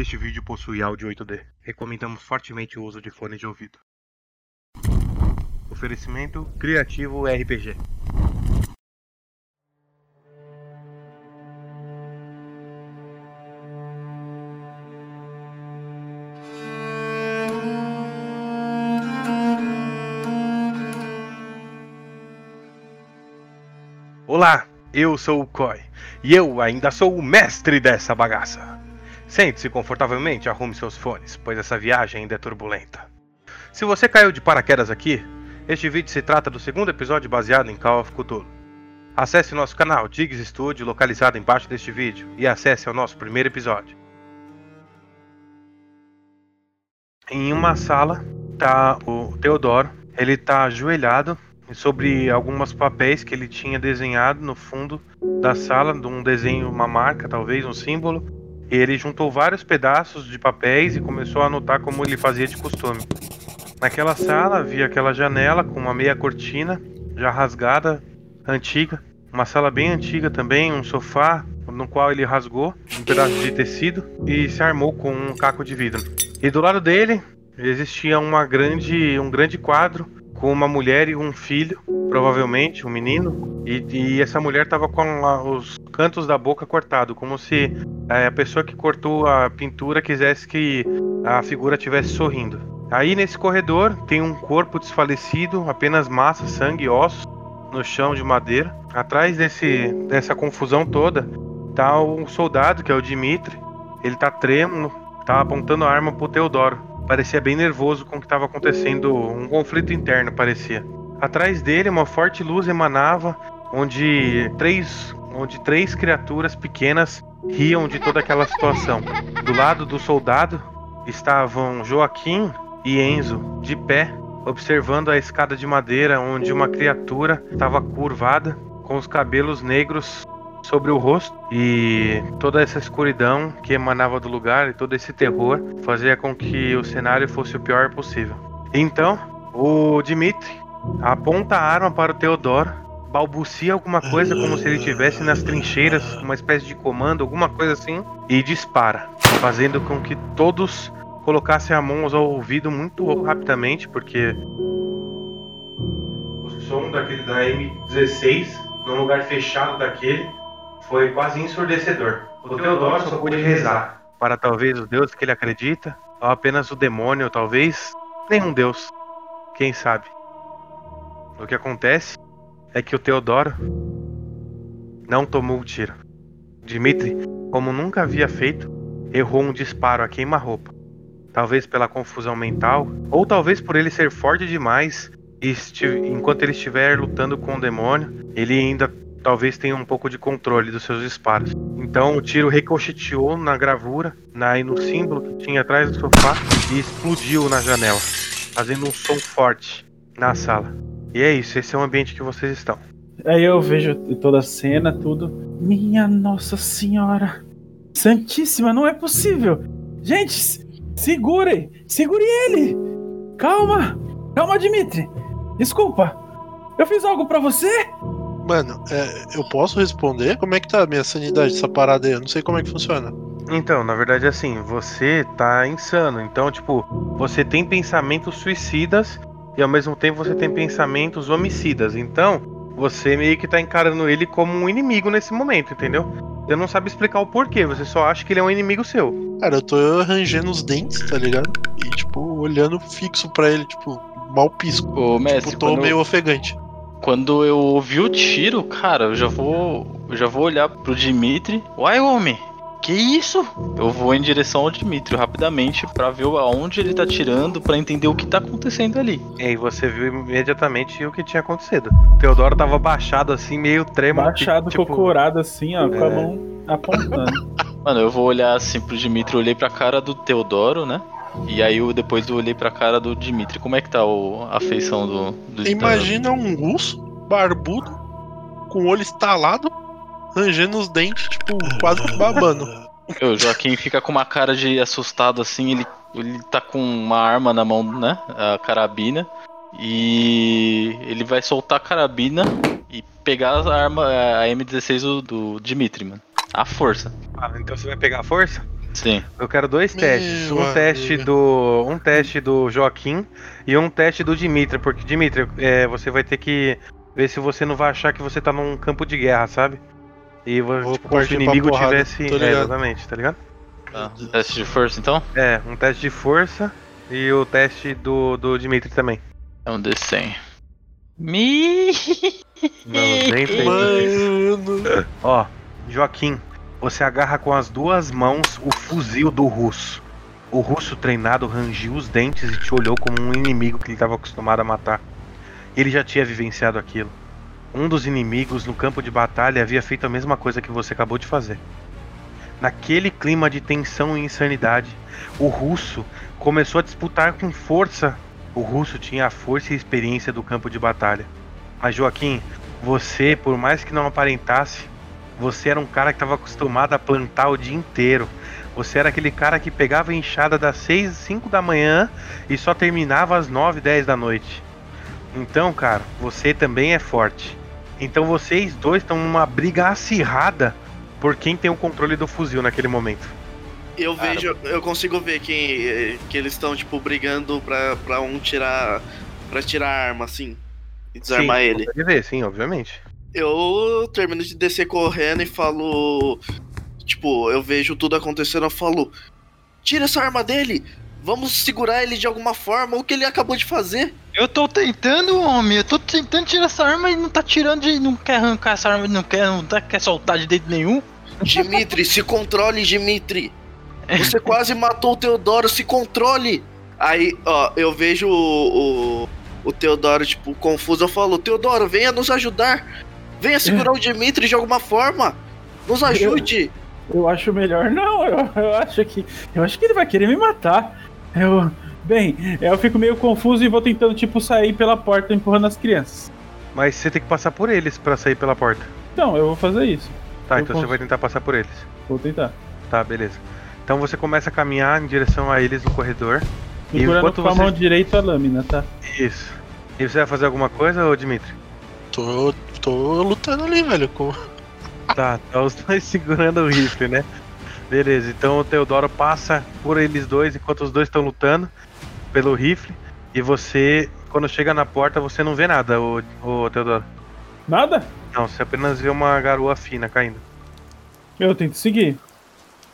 Este vídeo possui áudio 8D. Recomendamos fortemente o uso de fones de ouvido. Oferecimento Criativo RPG. Olá, eu sou o Koi e eu ainda sou o mestre dessa bagaça. Sente-se confortavelmente e arrume seus fones, pois essa viagem ainda é turbulenta. Se você caiu de paraquedas aqui, este vídeo se trata do segundo episódio baseado em Call of Cthulhu. Acesse nosso canal Diggs Studio localizado embaixo deste vídeo e acesse ao nosso primeiro episódio. Em uma sala tá o Teodoro, ele tá ajoelhado sobre alguns papéis que ele tinha desenhado no fundo da sala, de um desenho, uma marca, talvez um símbolo. Ele juntou vários pedaços de papéis e começou a anotar como ele fazia de costume. Naquela sala havia aquela janela com uma meia cortina já rasgada, antiga, uma sala bem antiga também, um sofá no qual ele rasgou um pedaço de tecido e se armou com um caco de vidro. E do lado dele existia uma grande, um grande quadro com uma mulher e um filho, provavelmente um menino, e, e essa mulher estava com a, os cantos da boca cortados, como se é, a pessoa que cortou a pintura quisesse que a figura estivesse sorrindo. Aí nesse corredor tem um corpo desfalecido, apenas massa, sangue e ossos no chão de madeira. Atrás desse, dessa confusão toda tá um soldado que é o Dimitri. Ele tá trêmulo, tá apontando a arma pro Teodoro parecia bem nervoso com o que estava acontecendo, um conflito interno parecia. Atrás dele, uma forte luz emanava, onde três, onde três criaturas pequenas riam de toda aquela situação. Do lado do soldado estavam Joaquim e Enzo, de pé, observando a escada de madeira onde uma criatura estava curvada, com os cabelos negros sobre o rosto e toda essa escuridão que emanava do lugar e todo esse terror fazia com que o cenário fosse o pior possível. Então, o Dimitri aponta a arma para o Teodoro, balbucia alguma coisa como se ele estivesse nas trincheiras, uma espécie de comando, alguma coisa assim, e dispara, fazendo com que todos colocassem a mão ao ouvido muito rapidamente, porque o som daquele da M16 num lugar fechado daquele foi quase ensurdecedor. O Teodoro só pôde rezar para talvez o Deus que ele acredita, ou apenas o demônio, talvez nenhum Deus, quem sabe. O que acontece é que o Teodoro não tomou o tiro. Dimitri, como nunca havia feito, errou um disparo a queima-roupa. Talvez pela confusão mental, ou talvez por ele ser forte demais e enquanto ele estiver lutando com o demônio, ele ainda talvez tenha um pouco de controle dos seus disparos. Então o tiro ricocheteou na gravura, na, no símbolo que tinha atrás do sofá e explodiu na janela, fazendo um som forte na sala. E é isso, esse é o ambiente que vocês estão. Aí eu vejo toda a cena, tudo. Minha Nossa Senhora! Santíssima, não é possível! Gente, segurem! Segure ele! Calma! Calma, Dimitri! Desculpa! Eu fiz algo para você? Mano, é, eu posso responder? Como é que tá a minha sanidade essa parada aí? Eu não sei como é que funciona. Então, na verdade, assim, você tá insano. Então, tipo, você tem pensamentos suicidas e ao mesmo tempo você tem pensamentos homicidas. Então, você meio que tá encarando ele como um inimigo nesse momento, entendeu? Você não sabe explicar o porquê, você só acha que ele é um inimigo seu. Cara, eu tô arranjando os dentes, tá ligado? E, tipo, olhando fixo pra ele, tipo, mal pisco. Ô, mestre, tipo, tô meio eu... ofegante. Quando eu ouvi o tiro, cara, eu já vou. Eu já vou olhar pro Dimitri. Uai, homem! Que isso? Eu vou em direção ao Dimitri rapidamente para ver aonde ele tá tirando, para entender o que tá acontecendo ali. E aí você viu imediatamente o que tinha acontecido. O Teodoro tava baixado assim, meio tremo. Baixado, tipo... cocorado assim, ó, é... com a é. mão apontando. Mano, eu vou olhar assim pro Dimitri, eu olhei pra cara do Teodoro, né? E aí eu depois eu olhei pra cara do Dimitri. Como é que tá o, a feição do, do Imagina um russo, barbudo, com o olho estalado, rangendo os dentes, tipo, quase babando. O Joaquim fica com uma cara de assustado assim, ele, ele tá com uma arma na mão, né? A carabina. E ele vai soltar a carabina e pegar a arma, a M16 do, do Dimitri, mano. A força. Ah, então você vai pegar a força? Sim. Eu quero dois Meu testes. Um amigo. teste do. Um teste do Joaquim e um teste do Dimitri. Porque, Dimitri, é, você vai ter que ver se você não vai achar que você tá num campo de guerra, sabe? E Vou tipo, se o inimigo tivesse. É, exatamente, tá ligado? Tá. Teste de força então? É, um teste de força e o teste do, do Dimitri também. É um D100. Me. Não, nem. Mano. Ó, Joaquim, você agarra com as duas mãos o fuzil do russo. O russo treinado rangiu os dentes e te olhou como um inimigo que ele estava acostumado a matar. Ele já tinha vivenciado aquilo. Um dos inimigos no campo de batalha havia feito a mesma coisa que você acabou de fazer. Naquele clima de tensão e insanidade, o russo começou a disputar com força. O russo tinha a força e experiência do campo de batalha. Mas Joaquim, você, por mais que não aparentasse, você era um cara que estava acostumado a plantar o dia inteiro. Você era aquele cara que pegava a enxada das 6, 5 da manhã e só terminava às 9, 10 da noite. Então, cara, você também é forte. Então vocês dois estão numa briga acirrada por quem tem o controle do fuzil naquele momento. Eu vejo, eu consigo ver que, que eles estão, tipo, brigando pra, pra um tirar. pra tirar a arma, assim. E desarmar sim, ele. Consegue ver, sim, obviamente. Eu termino de descer correndo e falo. Tipo, eu vejo tudo acontecendo, eu falo. Tira essa arma dele! Vamos segurar ele de alguma forma, o que ele acabou de fazer. Eu tô tentando, homem. Eu tô tentando tirar essa arma e não tá tirando de. Não quer arrancar essa arma, não quer, não tá, quer soltar de dentro nenhum. Dimitri, se controle, Dimitri! Você quase matou o Teodoro, se controle! Aí, ó, eu vejo o, o, o Teodoro, tipo, confuso. Eu falo, Teodoro, venha nos ajudar! Venha segurar o Dimitri de alguma forma! Nos ajude! Eu acho melhor não, eu, eu acho que. Eu acho que ele vai querer me matar. Eu. Bem, eu fico meio confuso e vou tentando, tipo, sair pela porta empurrando as crianças. Mas você tem que passar por eles pra sair pela porta. Então, eu vou fazer isso. Tá, Eu então você posso. vai tentar passar por eles. Vou tentar. Tá, beleza. Então você começa a caminhar em direção a eles no corredor. E Segurando enquanto com a você- mão direita a lâmina, tá? Isso. E você vai fazer alguma coisa, ô Dimitri? Tô, tô lutando ali, velho. Com... Tá, tá os dois segurando o rifle, né? Beleza, então o Teodoro passa por eles dois enquanto os dois estão lutando pelo rifle. E você, quando chega na porta, você não vê nada, ô, ô Teodoro. Nada? Não, você apenas vê uma garoa fina caindo. Eu tento seguir.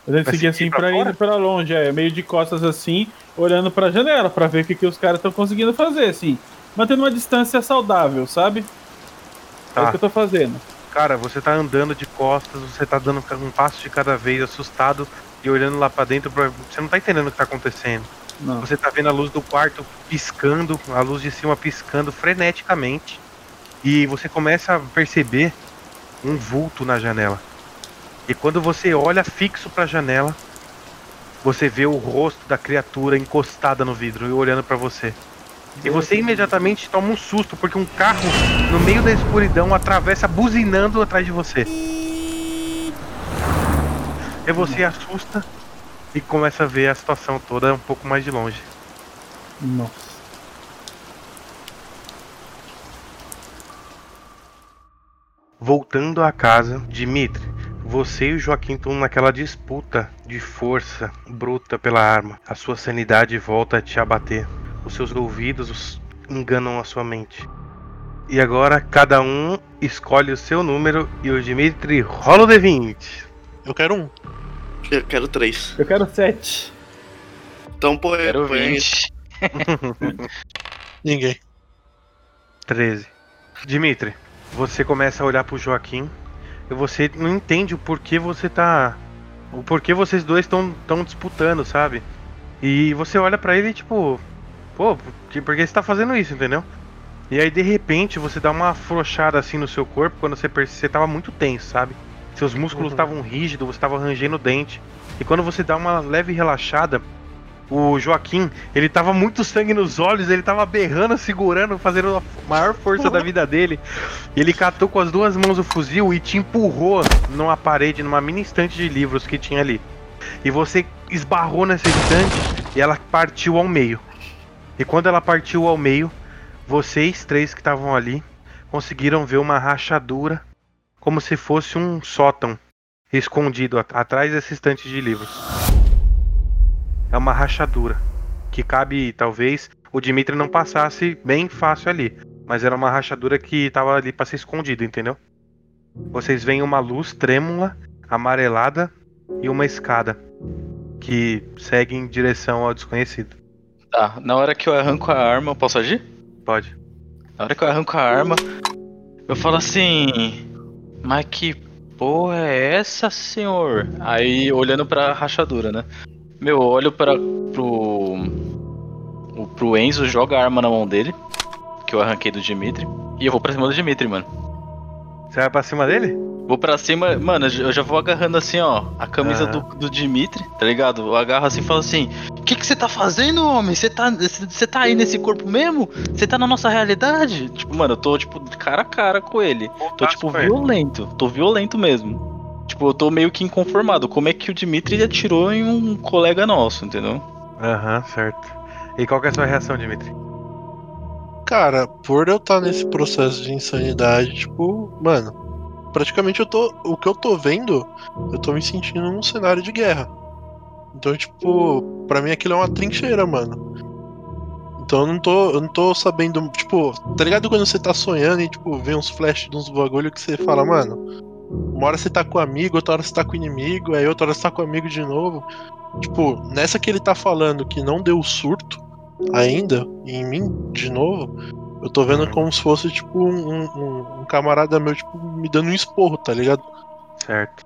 Eu tento Vai seguir seguir assim pra pra ir pra longe, é, meio de costas assim, olhando pra janela, pra ver o que, que os caras estão conseguindo fazer, assim. Mantendo uma distância saudável, sabe? É Tá. o que eu tô fazendo. Cara, você tá andando de costas, você tá dando um passo de cada vez, assustado e olhando lá pra dentro. Pra... Você não tá entendendo o que tá acontecendo. Não. Você tá vendo a luz do quarto piscando, a luz de cima piscando freneticamente. E você começa a perceber um vulto na janela. E quando você olha fixo pra janela, você vê o rosto da criatura encostada no vidro e olhando pra você. E você imediatamente toma um susto porque um carro no meio da escuridão atravessa buzinando atrás de você. E você assusta e começa a ver a situação toda um pouco mais de longe. Nossa. Voltando à casa, Dimitri, você e o Joaquim estão naquela disputa de força bruta pela arma. A sua sanidade volta a te abater. Os seus ouvidos os- enganam a sua mente. E agora cada um escolhe o seu número e o Dimitri rola o D20. Eu quero um. Eu quero três. Eu quero sete. Então põe. Quero põe 20. Ninguém. 13. Dimitri, você começa a olhar pro Joaquim e você não entende o porquê você tá. O porquê vocês dois estão tão disputando, sabe? E você olha pra ele tipo. Pô, por que, você tá fazendo isso, entendeu? E aí de repente você dá uma afrouxada assim no seu corpo quando você percebe. Você tava muito tenso, sabe? Seus músculos estavam rígidos, você tava rangendo o dente. E quando você dá uma leve relaxada, o Joaquim, ele tava muito sangue nos olhos, ele tava berrando, segurando, fazendo a maior força da vida dele. Ele catou com as duas mãos o fuzil e te empurrou numa parede, numa mini estante de livros que tinha ali. E você esbarrou nessa estante e ela partiu ao meio. E quando ela partiu ao meio, vocês três que estavam ali conseguiram ver uma rachadura como se fosse um sótão escondido at- atrás dessa estante de livros. é uma rachadura que cabe, talvez, o Dimitri não passasse bem fácil ali, mas era uma rachadura que tava ali para ser escondida, entendeu? Vocês veem uma luz trêmula, amarelada e uma escada que segue em direção ao desconhecido. Tá, na hora que eu arranco a arma, eu posso agir? Pode. Na hora que eu arranco a arma, eu falo assim. Mas que porra é essa, senhor? Aí olhando pra rachadura, né? Meu, eu olho para pro. Pro Enzo, joga a arma na mão dele. Que eu arranquei do Dimitri. E eu vou pra cima do Dimitri, mano. Você vai pra cima dele? Vou pra cima, mano, eu já vou agarrando assim, ó, a camisa Aham. do, do Dimitri, tá ligado? Eu agarro assim e falo assim: O que que você tá fazendo, homem? Você tá, tá aí nesse corpo mesmo? Você tá na nossa realidade? Tipo, mano, eu tô, tipo, cara a cara com ele. Tô, tipo, violento. Tô violento mesmo. Tipo, eu tô meio que inconformado. Como é que o Dimitri atirou em um colega nosso, entendeu? Aham, certo. E qual que é a sua reação, Dimitri? Cara, por eu estar nesse processo de insanidade, tipo, mano, praticamente eu tô. O que eu tô vendo, eu tô me sentindo num cenário de guerra. Então, tipo, pra mim aquilo é uma trincheira, mano. Então eu não tô, eu não tô sabendo, tipo, tá ligado quando você tá sonhando e, tipo, vê uns flashes de uns bagulho que você fala, mano, uma hora você tá com o amigo, outra hora você tá com o inimigo, aí outra hora você tá com o amigo de novo. Tipo, nessa que ele tá falando que não deu surto ainda em mim, de novo, eu tô vendo como se fosse, tipo, um, um- um camarada meu, tipo, me dando um esporro, tá ligado? Certo.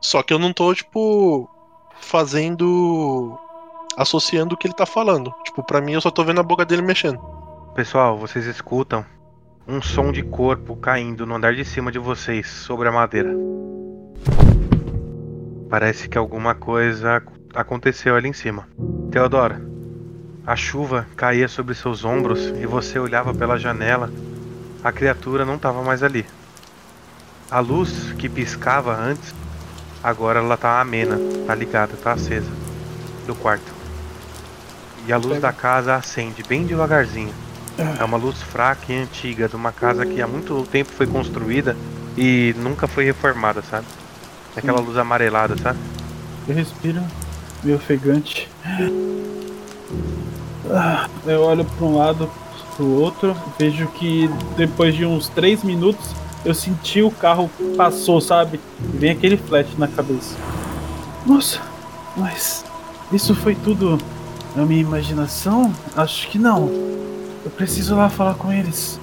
Só que eu não tô, tipo, fazendo. associando o que ele tá falando. Tipo, pra mim eu só tô vendo a boca dele mexendo. Pessoal, vocês escutam um som de corpo caindo no andar de cima de vocês, sobre a madeira. Parece que alguma coisa ac- aconteceu ali em cima. Teodora, a chuva caía sobre seus ombros e você olhava pela janela. A criatura não estava mais ali. A luz que piscava antes, agora ela tá amena, tá ligada, tá acesa do quarto. E a luz da casa acende bem devagarzinho. É uma luz fraca e antiga de uma casa que há muito tempo foi construída e nunca foi reformada, sabe? Aquela luz amarelada, sabe? Eu respiro, meio ofegante. Ah, Eu olho para um lado, pro outro, vejo que depois de uns 3 minutos eu senti o carro passou, sabe? E vem aquele flash na cabeça. Nossa, mas isso foi tudo na minha imaginação? Acho que não. Eu preciso lá falar com eles.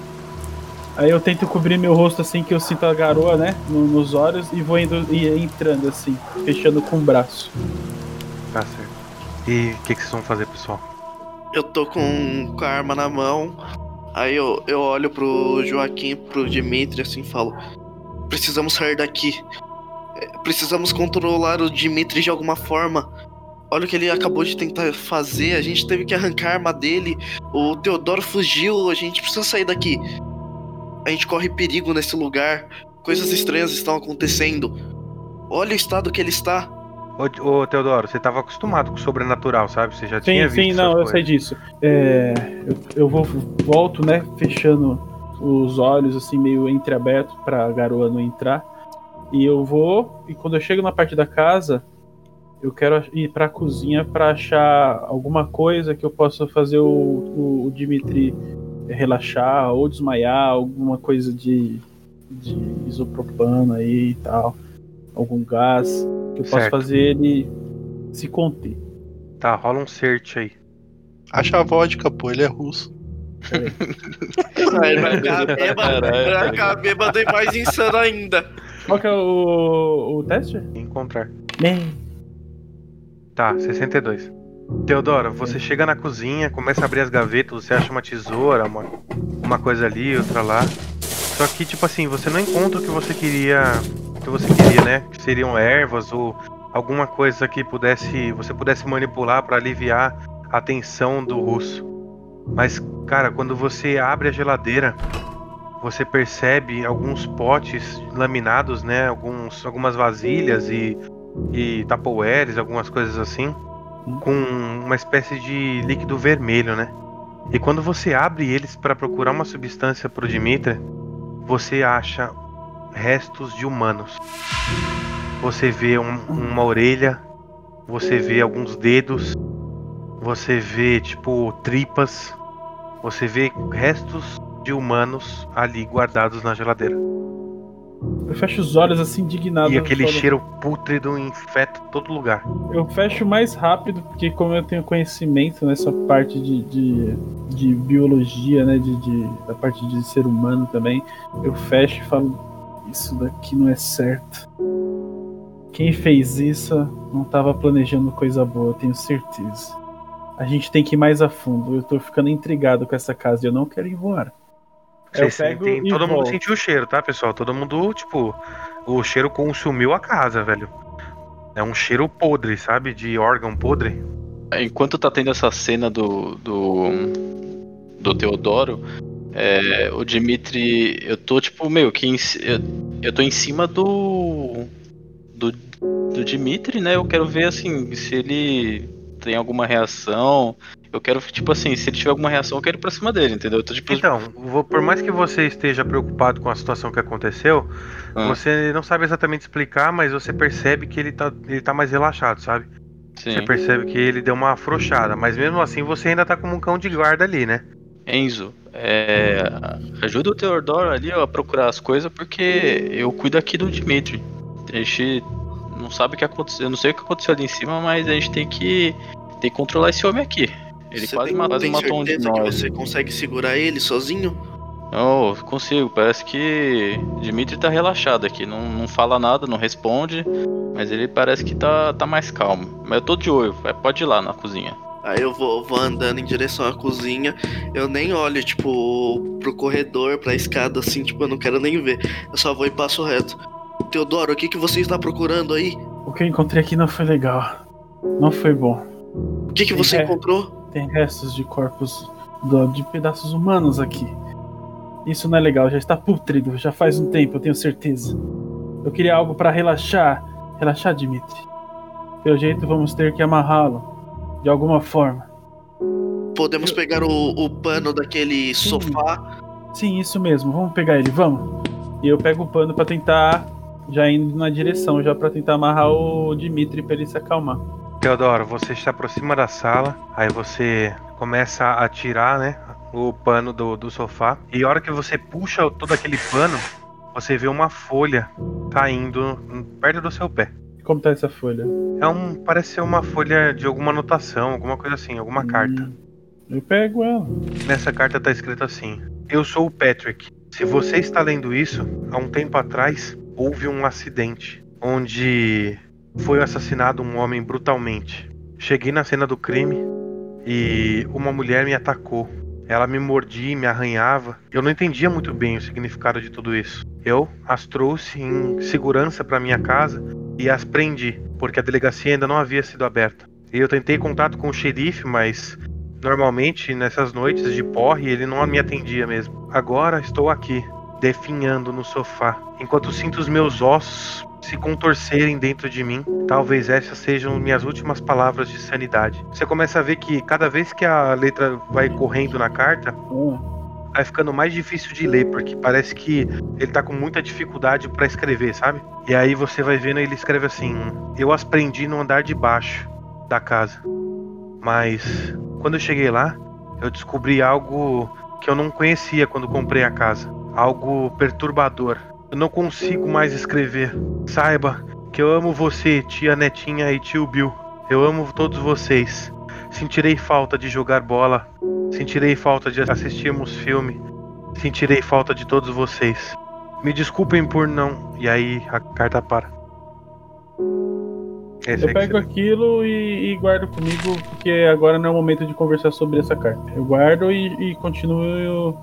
Aí eu tento cobrir meu rosto assim que eu sinto a garoa, né? no- nos olhos e vou indo e entrando assim, fechando com o braço. Tá certo. E o que, que vocês vão fazer, pessoal? Eu tô com, com a arma na mão. Aí eu, eu olho pro Joaquim, pro Dimitri, assim, falo: Precisamos sair daqui. É, Precisamos controlar o Dimitri de alguma forma. Olha o que ele acabou de tentar fazer. A gente teve que arrancar a arma dele. O Teodoro fugiu. A gente precisa sair daqui. A gente corre perigo nesse lugar. Coisas estranhas estão acontecendo. Olha o estado que ele está. Ô, ô Teodoro, você tava acostumado com o sobrenatural, sabe? Você já tinha Sim, visto sim, não, essas eu sei coisas. disso. É, eu, eu vou volto, né, fechando os olhos assim meio entreabertos para a garoa não entrar. E eu vou e quando eu chego na parte da casa, eu quero ir para a cozinha para achar alguma coisa que eu possa fazer o, o, o Dimitri relaxar ou desmaiar, alguma coisa de, de isopropano aí e tal, algum gás que eu possa fazer ele se conter. Tá, rola um search aí. Acha a vodka, pô, ele é russo. Aí vai ficar bêbado, vai ficar bêbado e mais insano ainda. Qual que é o, o teste? Encontrar. Bem, Tá, 62. Teodora, você chega na cozinha, começa a abrir as gavetas, você acha uma tesoura, uma, uma coisa ali, outra lá. Só que, tipo assim, você não encontra o que você queria. O que você queria, né? Que seriam ervas ou alguma coisa que pudesse. Você pudesse manipular para aliviar a tensão do russo. Mas, cara, quando você abre a geladeira, você percebe alguns potes laminados, né? Alguns, algumas vasilhas e, e tapoeres, algumas coisas assim, com uma espécie de líquido vermelho, né? E quando você abre eles para procurar uma substância pro Dimitri, você acha restos de humanos. Você vê um- uma orelha, você vê alguns dedos você vê, tipo, tripas, você vê restos de humanos ali guardados na geladeira. Eu fecho os olhos assim, indignado. E aquele falo- cheiro pútrido infeta todo lugar. Eu fecho mais rápido, porque como eu tenho conhecimento nessa parte de, de, de biologia, né? De, de- da parte de ser humano também, eu fecho e falo, isso daqui não é certo. Quem fez isso não estava planejando coisa boa, eu tenho certeza. A gente tem que ir mais a fundo. Eu tô ficando intrigado com essa casa e eu não quero ir embora. Eu Vocês pego sentem- e todo mundo volto. sentiu o cheiro, tá, pessoal? Todo mundo, tipo, o cheiro consumiu a casa, velho. É um cheiro podre, sabe? De órgão podre. Enquanto tá tendo essa cena do. do. do Teodoro, é, o Dimitri. Eu tô tipo, meio que. em eu, eu tô em cima do. do. do Dimitri, né? Eu quero ver assim, se ele tem alguma reação. Eu quero, tipo assim, se ele tiver alguma reação, eu quero ir pra cima dele, entendeu? Eu tô tipo. Então, vou- por mais que você esteja preocupado com a situação que aconteceu, Ah. você não sabe exatamente explicar, mas você percebe que ele tá, ele tá mais relaxado, sabe? sim. Você percebe que ele deu uma afrouxada, mas mesmo assim você ainda tá como um cão de guarda ali, né? Enzo, é, ajuda o Teodoro ali ó, a procurar as coisas, porque eu cuido aqui do Dimitri. A gente não sabe o que aconteceu, eu não sei o que aconteceu ali em cima, mas a gente tem que, tem que controlar esse homem aqui. Ele Você quase, tem, ma- quase tem matou um de nós. você consegue segurar ele sozinho? Não, consigo. Parece que Dimitri tá relaxado aqui. Não, não fala nada, não responde. Mas ele parece que tá, tá mais calmo. Mas eu tô de olho. vai, Pode ir lá na cozinha. Aí eu vou, vou andando em direção à cozinha. Eu nem olho, tipo, pro corredor, pra escada, assim, tipo, eu não quero nem ver. Eu só vou e passo reto. Teodoro, o que, que você está procurando aí? O que eu encontrei aqui não foi legal. Não foi bom. O que, que você É. encontrou? Tem restos de corpos do- de pedaços humanos aqui. Isso não é legal, já está pútrido, já faz um tempo, eu tenho certeza. Eu queria algo para relaxar. Relaxar, Dimitri. Pelo jeito, vamos ter que amarrá-lo. De alguma forma. Podemos pegar o, o pano daquele Sim. sofá. Sim, isso mesmo. Vamos pegar ele, vamos. E eu pego o pano para tentar. Já indo na direção, já para tentar amarrar o Dimitri pra ele se acalmar. Teodoro, você se aproxima da sala, aí você começa a tirar, né, o pano do, do sofá. E a hora que você puxa todo aquele pano, você vê uma folha caindo perto do seu pé. Como tá essa folha? É um, parece ser uma folha de alguma anotação, alguma coisa assim, alguma carta. Hum, Eu pego ela. Nessa carta tá escrito assim: Eu sou o Patrick. Se você está lendo isso, há um tempo atrás houve um acidente onde foi assassinado um homem brutalmente. Cheguei na cena do crime e uma mulher me atacou. Ela me mordia, me arranhava. Eu não entendia muito bem o significado de tudo isso. Eu as trouxe em segurança para minha casa e as prendi, porque a delegacia ainda não havia sido aberta. Eu tentei contato com o xerife, mas Normalmente, nessas noites de porre, ele não me atendia mesmo. Agora estou aqui, definhando no sofá, enquanto sinto os meus ossos se contorcerem dentro de mim. Talvez essas sejam minhas últimas palavras de sanidade. Você começa a ver que cada vez que a letra vai correndo na carta, vai ficando mais difícil de ler, porque parece que ele tá com muita dificuldade pra escrever, sabe? E aí você vai vendo ele escreve assim: Eu as prendi no andar de baixo da casa. Mas quando eu cheguei lá, eu descobri algo que eu não conhecia quando comprei a casa. Algo perturbador. Eu não consigo mais escrever. Saiba que eu amo você, tia Netinha e tio Bill. Eu amo todos vocês. Sentirei falta de jogar bola. Sentirei falta de assistirmos filme. Sentirei falta de todos vocês. Me desculpem por não. E aí a carta para. Esse Eu é que pego aquilo e, e guardo comigo, porque agora não é o momento de conversar sobre essa carta. Eu guardo e, e continuo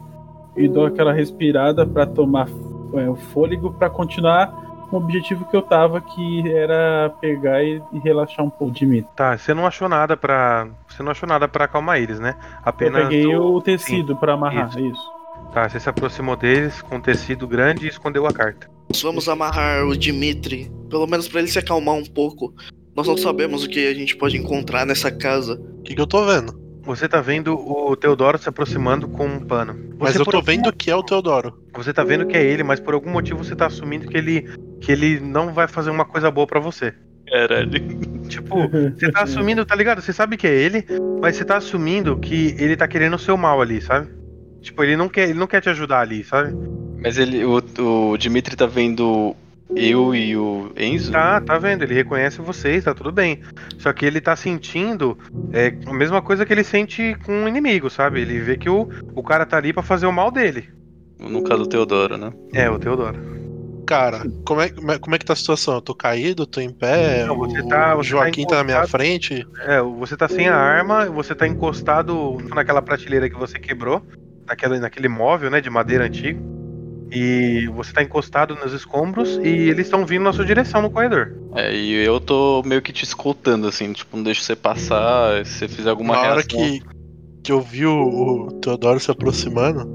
e dou aquela respirada pra tomar é, o fôlego pra continuar com o objetivo que eu tava, que era pegar e, e relaxar um pouco de mim. Tá, você não achou nada pra. Você não achou nada pra acalmar eles, né? Eu Apenas. peguei o- o tecido pra amarrar, Isso. isso. Tá, você se aproximou deles com um tecido grande e escondeu a carta. Nós vamos amarrar o Dimitri, pelo menos pra ele se acalmar um pouco. Nós não sabemos o que a gente pode encontrar nessa casa. O que, que eu tô vendo? Você tá vendo o Teodoro se aproximando com um pano. Mas Você eu por tô algum vendo que é o Teodoro. Você tá vendo que é ele, mas por algum motivo você tá assumindo que ele que ele não vai fazer uma coisa boa pra você. Caralho. Tipo, você tá assumindo, tá ligado? Você sabe que é ele, mas você tá assumindo que ele tá querendo o seu mal ali, sabe? Tipo, ele não quer, ele não quer te ajudar ali, sabe? Mas ele, o, o Dimitri tá vendo eu e o Enzo? Tá, tá vendo? Ele reconhece vocês, tá tudo bem. Só que ele tá sentindo é, a mesma coisa que ele sente com o inimigo, sabe? Ele vê que o, o cara tá ali pra fazer o mal dele. No caso do Teodoro, né? É, o Teodoro. Cara, como é, como é- como é que tá a situação? Eu tô caído, tô em pé, Não, você o tá- você Joaquim tá tá na minha frente. É, você tá sem a arma, você tá encostado naquela prateleira que você quebrou, naquela, naquele móvel, né, de madeira antigo. E você tá encostado nos escombros e eles estão vindo na sua direção no corredor. É, e eu tô meio que te escoltando, assim, tipo, não deixo você passar, se você fizer alguma Na hora reação. que, que eu vi o, o Teodoro se aproximando,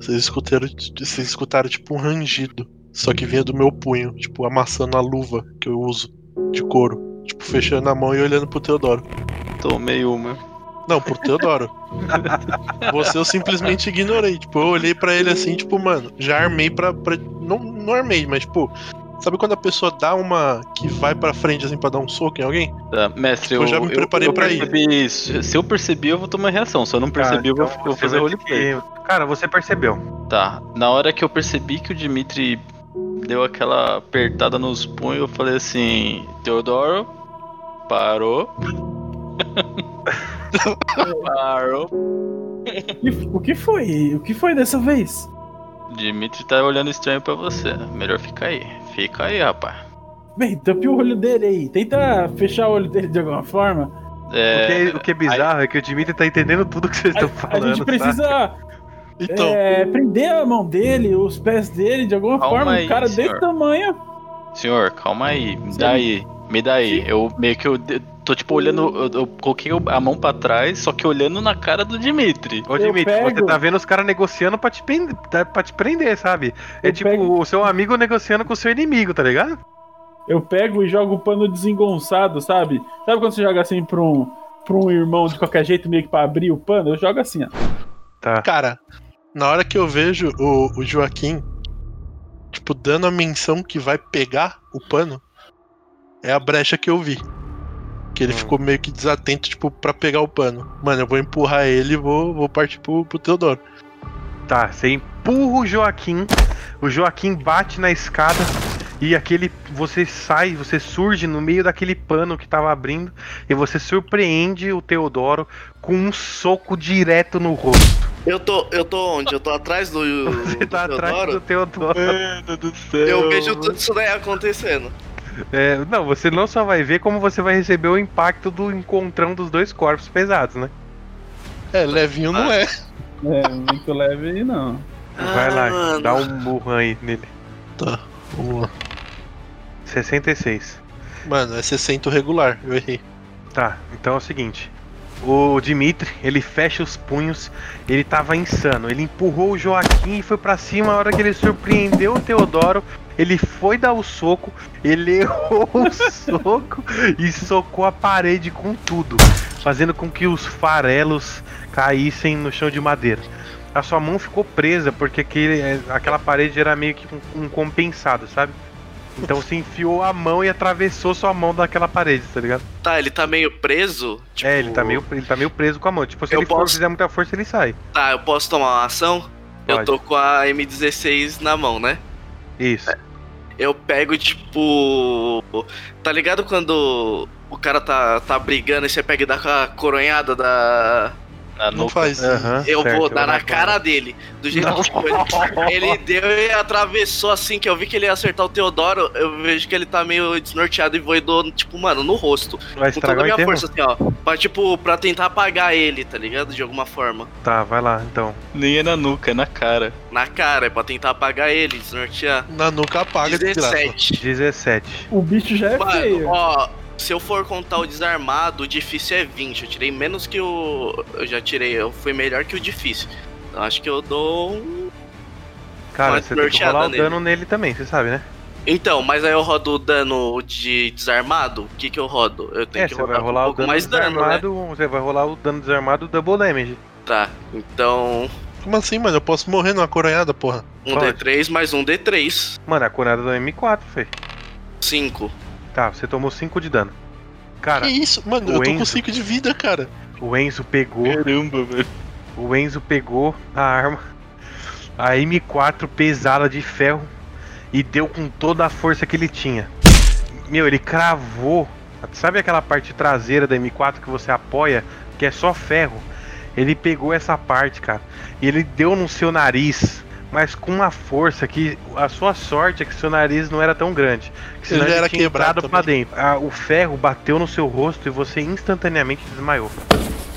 vocês escutaram, vocês escutaram tipo um rangido. Só que vinha do meu punho, tipo, amassando a luva que eu uso de couro. Tipo, fechando a mão e olhando pro Teodoro. Tomei uma. Não, pro Teodoro. Você eu simplesmente ignorei. Tipo, eu olhei pra ele assim, tipo, mano, já armei pra. pra- não, não armei, mas, tipo, sabe quando a pessoa dá uma que vai pra frente assim pra dar um soco em alguém? Tá, mestre, Tipo, eu, eu já me preparei eu, eu pra ir. percebi isso. Se eu percebi, eu vou tomar reação. Se eu não percebi, eu vou, eu vou fazer roleplay. que- Cara, você percebeu. Tá, na hora que eu percebi que o Dimitri deu aquela apertada nos punhos, eu falei assim: Teodoro, parou. parou. O que foi? O que foi dessa vez? Dimitri tá olhando estranho pra você. Melhor ficar aí. Fica aí, rapaz. Bem, tampe o olho dele aí. Tenta fechar o olho dele de alguma forma. O, que É, é, o que é bizarro é que o Dimitri tá entendendo tudo que vocês A, estão a falando. gente sabe? precisa Então, é, prender a mão dele, os pés dele, de alguma Calma forma. aí, um cara senhor. desse tamanho. senhor, calma aí. Me Sim. dá aí. Me dá aí. Eu meio que eu tô tipo olhando. Eu, eu coloquei a mão pra trás, só que olhando na cara do Dimitri. Ô, Dimitri, você pego- tá vendo os caras negociando pra te, pen- pra te prender, sabe? É Eu tipo pego- o seu amigo negociando com o seu inimigo, tá ligado? Eu pego e jogo o pano desengonçado, sabe? Sabe quando você joga assim pra um, pra um irmão de qualquer jeito, meio que pra abrir o pano? Eu jogo assim, ó. Tá. cara, na hora que eu vejo o, o Joaquim, tipo, dando a menção que vai pegar o pano, é a brecha que eu vi. Que ele Hum. ficou meio que desatento, tipo, pra pegar o pano. Mano, eu vou empurrar ele e vou, vou partir pro, pro Teodoro. Tá, você empurra o Joaquim, o Joaquim bate na escada e aquele. Você sai, você surge no meio daquele pano que tava abrindo e você surpreende o Teodoro com um soco direto no rosto. Eu tô, eu tô onde? Eu tô atrás do, Você do tá atrás do Teodoro? Teodoro. Mano do céu. Eu vejo tudo isso daí acontecendo. É, não, você não só vai ver como você vai receber o impacto do encontrão dos dois corpos pesados, né? É, levinho não é. É, muito leve aí não. Vai lá, mano. dá um burro aí nele. Tá, vamos lá. 66. Mano, é 60 regular, eu errei. Tá, então é o seguinte. O Dimitri, ele fecha os punhos, ele tava insano. Ele empurrou o Joaquim e foi pra cima. A hora que ele surpreendeu o Teodoro, ele foi dar o soco, ele errou o soco e socou a parede com tudo, fazendo com que os farelos caíssem no chão de madeira. A sua mão ficou presa porque aquele, é, aquela parede era meio que um, um compensado, sabe? Então você enfiou a mão e atravessou sua mão daquela parede, tá ligado? Tá, ele tá meio preso. Tipo, É, ele tá, meio, ele tá meio preso com a mão. Tipo, se Eu ele for posso- fizer muita força, ele sai. Tá, eu posso tomar uma ação? Eu Pode. tô com a M16 na mão, né? Isso. Eu pego, tipo. Tá ligado quando o cara tá, tá brigando e você pega e dá com a coronhada da. Na Não nuca. faz. Aham, Eu certo, vou eu dar na cara dele. Do jeito que tipo, ele, ele deu e atravessou assim, que eu vi que ele ia acertar o Teodoro. Eu vejo que ele tá meio desnorteado e voidou, tipo, mano, no rosto. Vai Com toda a minha força, assim, ó. Pra, tipo, pra tentar apagar ele, tá ligado? De alguma forma. Tá, vai lá, então. Nem é na nuca, é na cara. Na cara, é pra tentar apagar ele, desnortear. Na nuca apaga, desgraça. 17. 17. O bicho já é Mano, feio. ó, se eu for contar o desarmado, o difícil é 20. Eu tirei menos que o. Eu já tirei, eu fui melhor que o difícil. Então acho que eu dou um. Cara, você tem que rolar o dano nele também, você sabe, né? Então, mas aí eu rodo o dano de desarmado? O que que eu rodo? Eu tenho É, que vai rolar um o pouco dano mais dano, né? desarmado. Você vai rolar o dano desarmado double damage. Tá, então. Como assim, mano? Eu posso morrer numa coronhada, porra. Um Pode. D3 mais um D3. Mano, a conada do M4, Fê. 5. Tá, você tomou 5 de dano. Cara, que isso? Mano, o eu tô Enzo- com 5 de vida, cara. o Enzo pegou. Caramba, velho. O Enzo pegou a arma, a M4 pesada de ferro e deu com toda a força que ele tinha. Meu, ele cravou. Sabe aquela parte traseira da M4 que você apoia, que é só ferro? Ele pegou essa parte, cara, e ele deu no seu nariz, mas com uma força que a sua sorte é que seu nariz não era tão grande. Que senão Ele era tinha quebrado pra dentro. Ah, o ferro bateu no seu rosto e você instantaneamente desmaiou.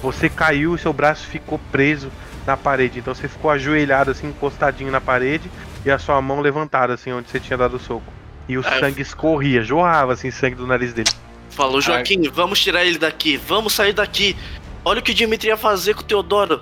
Você caiu e seu braço ficou preso na parede. Então você ficou ajoelhado assim, encostadinho na parede e a sua mão levantada assim onde você tinha dado o soco. E o Ah, sangue escorria, jorrava assim sangue do nariz dele. Falou, Joaquim, vamos tirar ele daqui, vamos sair daqui. Olha o que o Dimitri ia fazer com o Teodoro.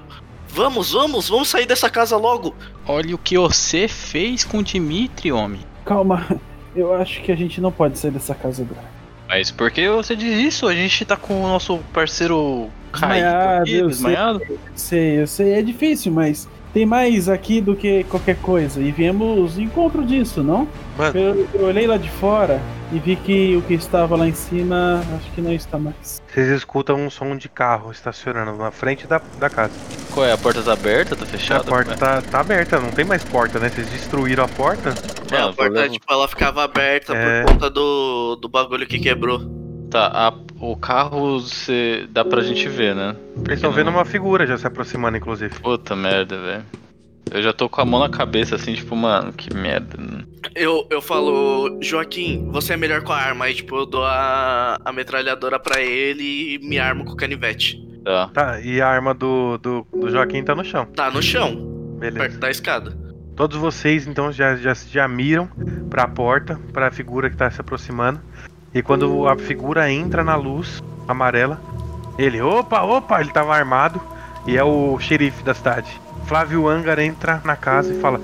Vamos, vamos, vamos sair dessa casa logo. Olha o que você fez com o Dimitri, homem. Calma, eu acho que a gente não pode sair dessa casa agora. Mas por que você diz isso? A gente tá com o nosso parceiro caído Desmaiado, aqui, eu desmaiado. Sei, eu sei, é difícil, mas tem mais aqui do que qualquer coisa. E viemos em encontro disso, não? Mano. Eu, eu olhei lá de fora e vi que o que estava lá em cima, acho que não está mais. Vocês escutam um som de carro estacionando na frente da, da casa. Qual é? A porta tá aberta? Tá a fechada? porta tá, tá aberta, não tem mais porta, né? Vocês destruíram a porta. É, a porta, tipo, ela ficava aberta É. por conta do, do bagulho que quebrou. Tá, a- o carro cê, dá pra gente ver, né? Vocês estão não- vendo uma figura já se aproximando, inclusive. Puta merda, velho. Eu já tô com a mão na cabeça assim, tipo, mano, que merda. né? Eu, eu falo, Joaquim, você é melhor com a arma. Aí, tipo, eu dou a, a metralhadora pra ele e me armo com o canivete. Tá. Tá, e a arma do, do, do Joaquim tá no chão. Tá no chão, Beleza. perto da escada. Todos vocês então já, já, já miram pra porta, pra figura que tá se aproximando. E quando a figura entra na luz amarela, ele, opa, opa, ele tava armado e é o xerife da cidade. Flávio Angar entra na casa e fala: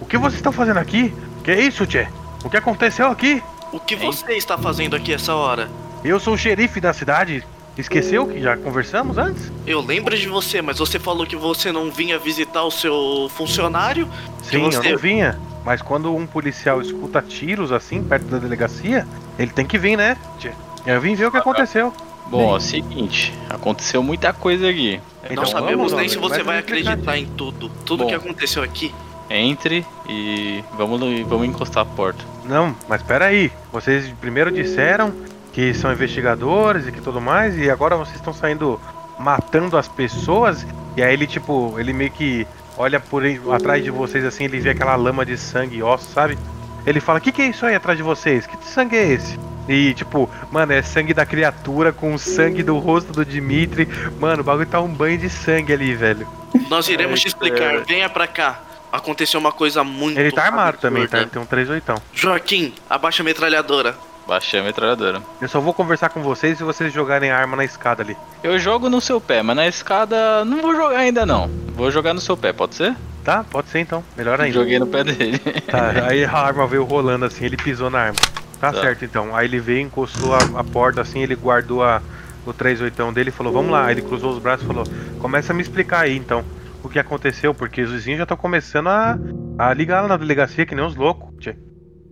O que vocês estão fazendo aqui? Que é isso, Tchê? O que aconteceu aqui? O que você está fazendo aqui essa hora? Eu sou o xerife da cidade. Esqueceu que já conversamos antes? Eu lembro de você, mas você falou que você não vinha visitar o seu funcionário. Sim, você- eu não vinha. Mas quando um policial escuta tiros assim perto da delegacia, ele tem que vir, né? Tchê? Eu vim ver o que aconteceu. Bom, ó, seguinte, aconteceu muita coisa aqui. Então não sabemos vamos, nem se você vai acreditar em tudo. Tudo Bom. que aconteceu aqui. Entre e vamos, vamos encostar a porta. Não, mas espera aí. Vocês primeiro disseram que são investigadores e que tudo mais, e agora vocês estão saindo matando as pessoas. E aí ele, tipo, ele meio que olha por atrás de vocês assim, ele vê aquela lama de sangue e ossos, sabe? Ele fala: Que que é isso aí atrás de vocês? Que sangue é esse? E tipo, mano, é sangue da criatura com o sangue do rosto do Dimitri. Mano, o bagulho tá um banho de sangue ali, velho. Nós iremos Ai, te explicar. cara. Venha pra cá. Aconteceu uma coisa muito. Ele tá armado absurda. também, tá? Ele tem um 38. Joaquim, abaixa a metralhadora. Baixei a metralhadora. Eu só vou conversar com vocês se vocês jogarem a arma na escada ali. Eu jogo no seu pé, mas na escada não vou jogar ainda não. Vou jogar no seu pé, pode ser? Tá? Pode ser então. Melhor ainda. Joguei no pé dele. Tá, aí a arma veio rolando assim, ele pisou na arma. Tá, Tá. certo então. Aí ele veio, encostou a, a porta assim, ele guardou a, o 38 dele e falou, vamos lá. Aí ele cruzou os braços e falou, começa a me explicar aí então o que aconteceu, porque os vizinhos já estão começando a, a ligar lá na delegacia que nem os loucos. tchê.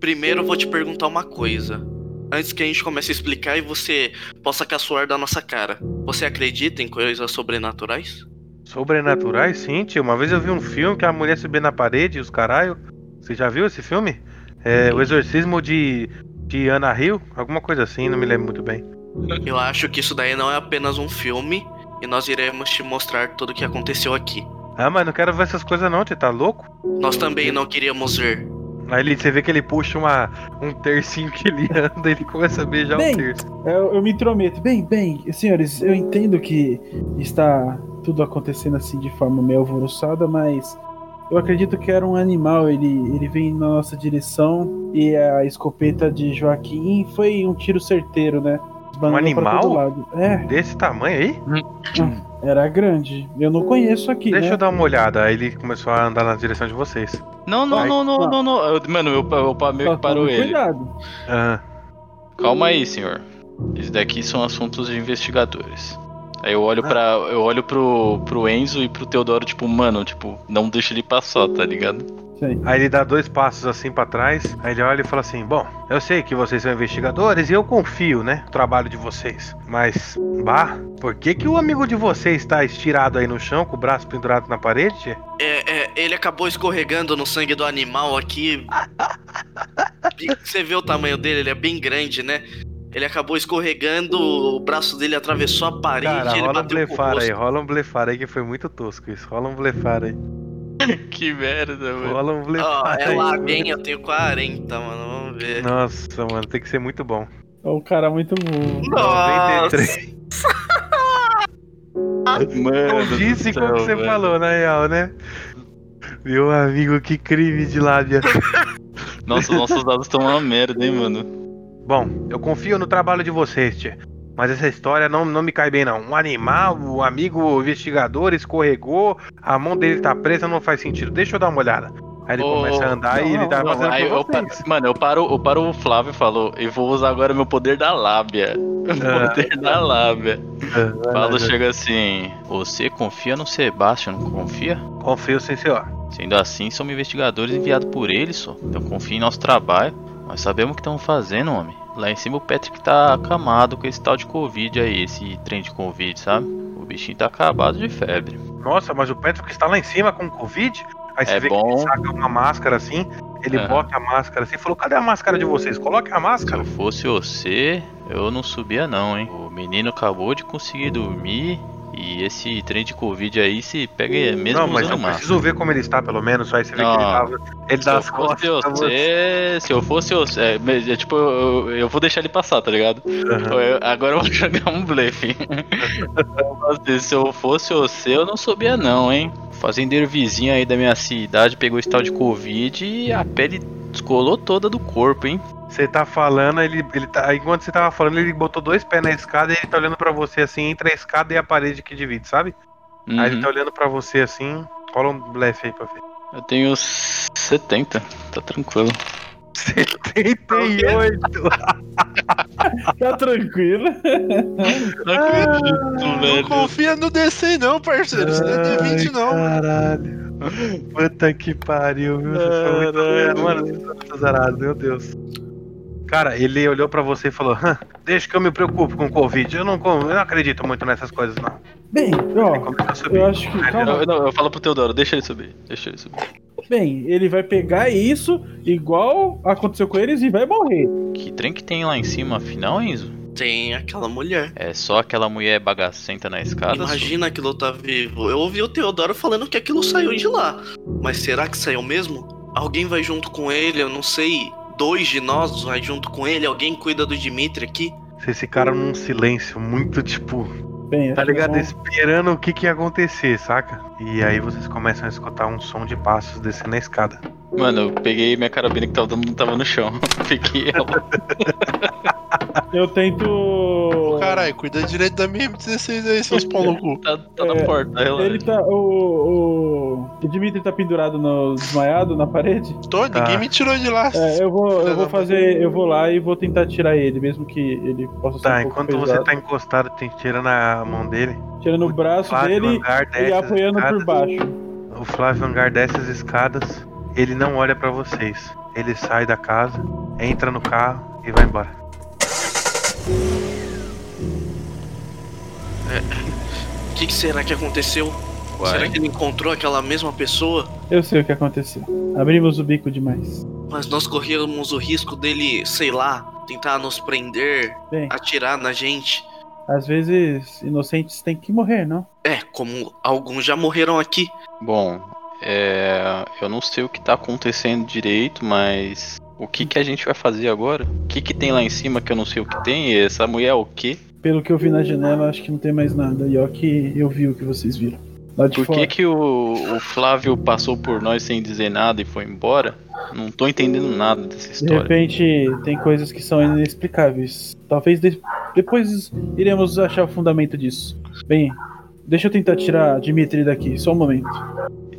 Primeiro eu vou te perguntar uma coisa. Antes que a gente comece a explicar e você possa caçoar da nossa cara. Você acredita em coisas sobrenaturais? Sobrenaturais, sim, tio. Uma vez eu vi um filme que a mulher subia na parede e os caralho. Você já viu esse filme? É, o Exorcismo de, de Ana Hill? Alguma coisa assim, não me lembro muito bem. Eu acho que isso daí não é apenas um filme e nós iremos te mostrar tudo o que aconteceu aqui. Ah, mas não quero ver essas coisas não, tio. Tá louco? Nós também não queríamos ver. Aí ele, você vê que ele puxa uma, um tercinho que ele anda e ele começa a beijar Bem, o terço. Eu, eu me intrometo. Bem, bem, senhores, eu entendo que está tudo acontecendo assim de forma meio alvoroçada, mas eu acredito que era um animal. Ele, ele vem na nossa direção e a escopeta de Joaquim foi um tiro certeiro, né? Pra animal? É, Desse tamanho aí? era grande. Eu não conheço aqui, Deixa né? eu dar uma olhada. Aí ele começou a andar na direção de vocês. Não, não, Vai, não, não, não. não, não. Eu- mano, eu, eu, eu meio que parou tome ele. Cuidado. Ah, Calma aí, senhor. Isso daqui são assuntos de investigadores. Aí eu olho para eu olho pro, pro Enzo e pro Teodoro, tipo, mano, tipo, não deixa ele passar, tá ligado? Sim. Aí ele dá dois passos assim pra trás, aí ele olha e fala assim: Bom, eu sei que vocês são investigadores e eu confio, né? No trabalho de vocês. Mas, bah, por que, que o amigo de vocês tá estirado aí no chão, com o braço pendurado na parede? É, é, ele acabou escorregando no sangue do animal aqui. Você vê o tamanho dele, ele é bem grande, né? Ele acabou escorregando, o braço dele atravessou a parede Cara, e ele rola um bateu o blefar aí, rola um blefar aí que foi muito tosco isso. Rola um blefar aí. que merda, mano. Rola um blefar é aí. lá bem, eu tenho 40, mano, vamos ver. Nossa, mano, tem que ser muito bom. É um cara muito burro. Nossa! 93. Mano, Não disse como você velho. falou, na real, né? Meu amigo, que crime de lábia. Nossa, nossos dados estão uma merda, hein, mano. Bom, eu confio no trabalho de vocês, tia. Mas essa história não, não me cai bem, não. Um animal, o amigo investigador escorregou, a mão dele tá presa, não faz sentido. Deixa eu dar uma olhada. Aí ele Ô, começa a andar e não, ele tá Não, fazendo aí eu mano, eu paro, eu paro o Flávio e falou, eu vou usar agora meu poder da lábia. Ah. poder da lábia. Ah, Falo chega assim, você confia no Sebastian, não confia? Confio sim, senhor. Sendo assim, somos investigadores enviados por ele, só. Então confia em nosso trabalho. Nós sabemos o que estamos fazendo, homem. Lá em cima o Patrick tá acamado com esse tal de Covid aí, esse trem de Covid, sabe? O bichinho tá acabado de febre. Nossa, mas o Patrick está lá em cima com Covid. Aí você É vê que bom. ele saca uma máscara assim, ele Aham. bota a máscara assim e falou: cadê a máscara de vocês? Coloque a Se máscara. eu fosse você, eu não subia não, hein? O menino acabou de conseguir dormir e esse trem de Covid aí se pega mesmo não, mas eu máscara. preciso ver como ele está, pelo menos. Aí você vê que ele Não. tava. Ele dá eu as costas você. se eu fosse você, é, é tipo, eu, eu vou deixar ele passar, tá ligado? Aham. Eu- agora eu vou jogar um blefe. Se eu fosse você, eu não subia não, hein? O fazendeiro vizinho aí da minha cidade pegou esse tal de Covid e a pele descolou toda do corpo, hein? Você tá falando, ele, ele tá. aí Enquanto você tava falando, ele botou dois pés na escada e ele tá olhando pra você assim, entre a escada e a parede que divide, sabe? Aí ele Uhum. tá olhando pra você assim. Rola um blefe aí pra ver. Eu tenho 70, tá tranquilo. 78! Tá tranquilo. Não acredito, Não confia no DC não, parceiro. Isso não é de 20 não. Caralho. Puta que pariu, viu? Vocês são muito... Caralho. Mano, vocês são muito azarados, meu Deus. Cara, ele olhou pra você e falou: "Hã, Deixa que eu me preocupo com o Covid. Eu não, eu não acredito muito nessas coisas, não. Bem, ó, eu acho que. Calma. Eu, não, eu falo pro Teodoro, deixa ele subir, deixa ele subir. Bem, ele vai pegar isso igual aconteceu com eles e vai morrer. Que trem que tem lá em cima, afinal, Enzo? Tem aquela mulher. É só aquela mulher bagacenta na escada? Imagina aquilo tá vivo. Eu ouvi o Teodoro falando que aquilo saiu de lá. Mas será que saiu mesmo? Alguém vai junto com ele, eu não sei. Dois de nós vai junto com ele, alguém cuida do Dimitri aqui. Vocês ficaram num silêncio muito, tipo, Bem, tá ligado? Esperando o que, que ia acontecer, saca? E aí vocês começam a escutar um som de passos descendo a escada. Mano, eu peguei minha carabina que tava, todo mundo tava no chão. Fiquei ela. Eu tento. Caralho, cuida direito da minha M16 aí, seus pau no cu. Tá, tá na É, porta, relaxa. Ele tá. O, o, o Dimitri tá pendurado no desmaiado na parede. Tô, Tá. ninguém me tirou de lá. É, eu vou, eu vou fazer. Eu vou lá e vou tentar tirar ele, mesmo que ele possa ser. Tá, um pouco enquanto você pesado. tá encostado, tem- tirando a mão dele, Tirando o braço dele e apoiando por escadas. baixo. O Flávio Hangar desce as escadas, ele não olha pra vocês. Ele sai da casa, entra no carro e vai embora. O que, que será que aconteceu? Uai. Será que ele encontrou aquela mesma pessoa? Eu sei o que aconteceu. Abrimos o bico demais. Mas nós corríamos o risco dele, sei lá, tentar nos prender, Bem, atirar na gente. às vezes inocentes têm que morrer, não? É, como alguns já morreram aqui. Bom, é, eu não sei o que tá acontecendo direito, mas o que que a gente vai fazer agora? O que que tem lá em cima que eu não sei o que tem? Essa mulher é o quê? Pelo que eu vi na janela, acho que não tem mais nada. E ó que eu vi o que vocês viram. Lá de Por fora. que que o, o Flávio passou por nós sem dizer nada e foi embora? Não tô entendendo nada dessa De história. repente, tem coisas que são inexplicáveis. Talvez de- depois iremos achar o fundamento disso. Bem, deixa eu tentar tirar Dimitri daqui, só um momento.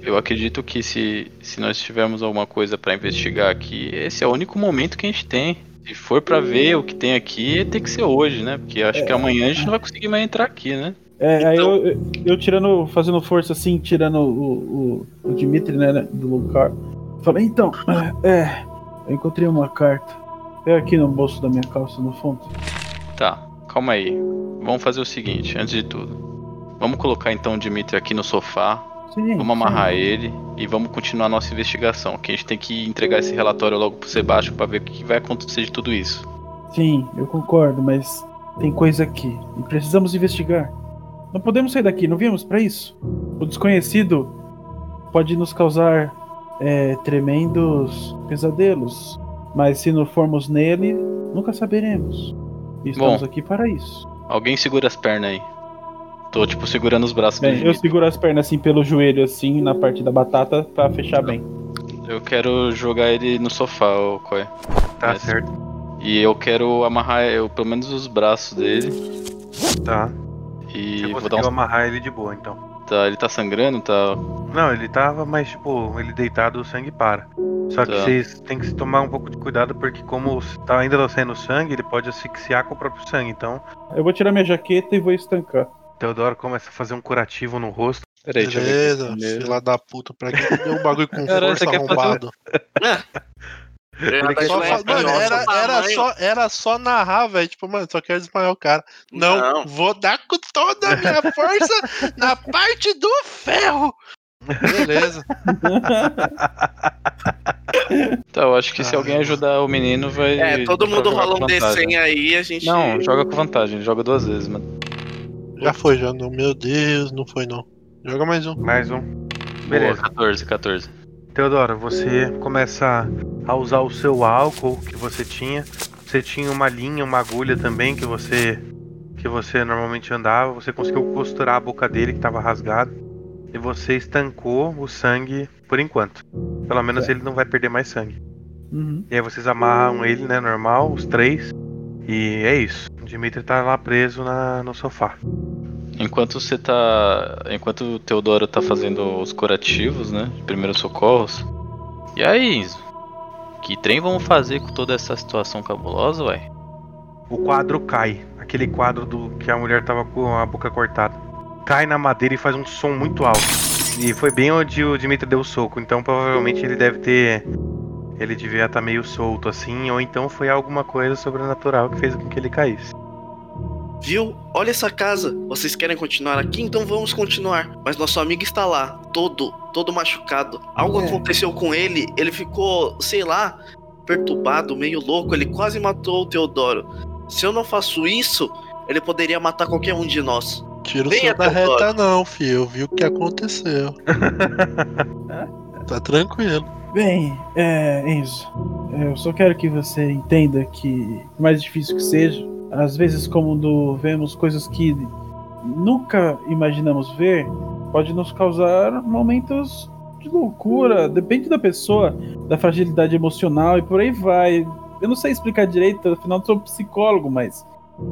Eu acredito que se, se nós tivermos alguma coisa pra investigar aqui, esse é o único momento que a gente tem. Se for pra ver o que tem aqui, tem que ser hoje, né? Porque acho que amanhã a gente não vai conseguir mais entrar aqui, né? É, aí Então- eu, eu- eu tirando, fazendo força assim, tirando o, o, o Dimitri, né, né, do lugar. Falei, então, é, é, eu encontrei uma carta. É aqui no bolso da minha calça, no fundo. Tá, calma aí. Vamos fazer o seguinte, antes de tudo. Vamos colocar então o Dimitri aqui no sofá. Sim, Vamos amarrar sim. ele e vamos continuar a nossa investigação. Que a gente tem que entregar esse relatório logo pro Sebastião pra ver o que vai acontecer de tudo isso. Sim, eu concordo, mas tem coisa aqui e precisamos investigar. Não podemos sair daqui, não viemos pra isso. O desconhecido pode nos causar é, tremendos pesadelos, mas se não formos nele, nunca saberemos. E estamos Bom. aqui para isso. Alguém segura as pernas aí. Tô tipo segurando os braços Bem, eu seguro as pernas assim pelo joelho, assim, na parte da batata, pra fechar bem. Eu quero jogar ele no sofá, ô Koi. Tá Mas- certo. E eu quero amarrar eu, pelo menos os braços dele. Tá. E Você vou conseguiu dar um. amarrar ele de boa, então. Tá, ele tá sangrando, tá. Não, ele tava, mas tipo, ele deitado, o sangue para. Só que Tá. vocês têm que tomar um pouco de cuidado, porque como tá ainda saindo sangue, ele pode asfixiar com o próprio sangue. Então, Eu vou tirar minha jaqueta e vou estancar. Teodoro começa a fazer um curativo no rosto. Peraí, Beleza, filha da puta, pra que deu um bagulho com Caralho, força quer fazer- arrombado? Ele Só fa- Mano, era, era, só, era só narrar, velho. Tipo, mano, só quero desmaiar o cara. Não, Não. vou dar com toda a minha força na parte do ferro. Beleza. Tá, eu acho que se alguém ajudar o menino, vai. É, todo mundo rola um vantagem. D100 aí, a gente. Não, joga com vantagem, joga duas vezes, mano. Já foi, já. Não, meu Deus, não foi não. Joga mais um. Mais um. Boa, Beleza. 14, 14. Teodoro, você começa a usar o seu álcool que você tinha. Você tinha uma linha, uma agulha também que você que você normalmente andava. Você conseguiu costurar a boca dele que estava rasgada e você estancou o sangue por enquanto. Pelo menos ele não vai perder mais sangue. Uhum. E aí vocês amarram ele, né, normal, os três. E é isso. O Dimitri tá lá preso na, no sofá. Enquanto você tá. Enquanto o Teodoro tá fazendo os curativos, né? De primeiros socorros. E aí, Enzo? Que trem vamos fazer com toda essa situação cabulosa, ué? O quadro cai. Aquele quadro do que a mulher tava com a boca cortada. Cai na madeira e faz um som muito alto. E foi bem onde o Dimitri deu o soco. Então provavelmente ele deve ter. Ele devia estar meio solto assim. Ou então foi alguma coisa sobrenatural que fez com que ele caísse. Viu? Olha essa casa. Vocês querem continuar aqui? Então vamos continuar. Mas nosso amigo está lá, todo, todo machucado. Algo É. aconteceu com ele. Ele ficou, sei lá, perturbado, meio louco. Ele quase matou o Teodoro. Se eu não faço isso, ele poderia matar qualquer um de nós. Tira o Venha, seu da Teodoro. reta não, filho. Eu vi o que aconteceu. tá tranquilo. Bem, é, Enzo, é, eu só quero que você entenda que, por mais difícil que seja, às vezes, quando vemos coisas que nunca imaginamos ver, pode nos causar momentos de loucura. Depende da pessoa, da fragilidade emocional e por aí vai. Eu não sei explicar direito, afinal, sou psicólogo, mas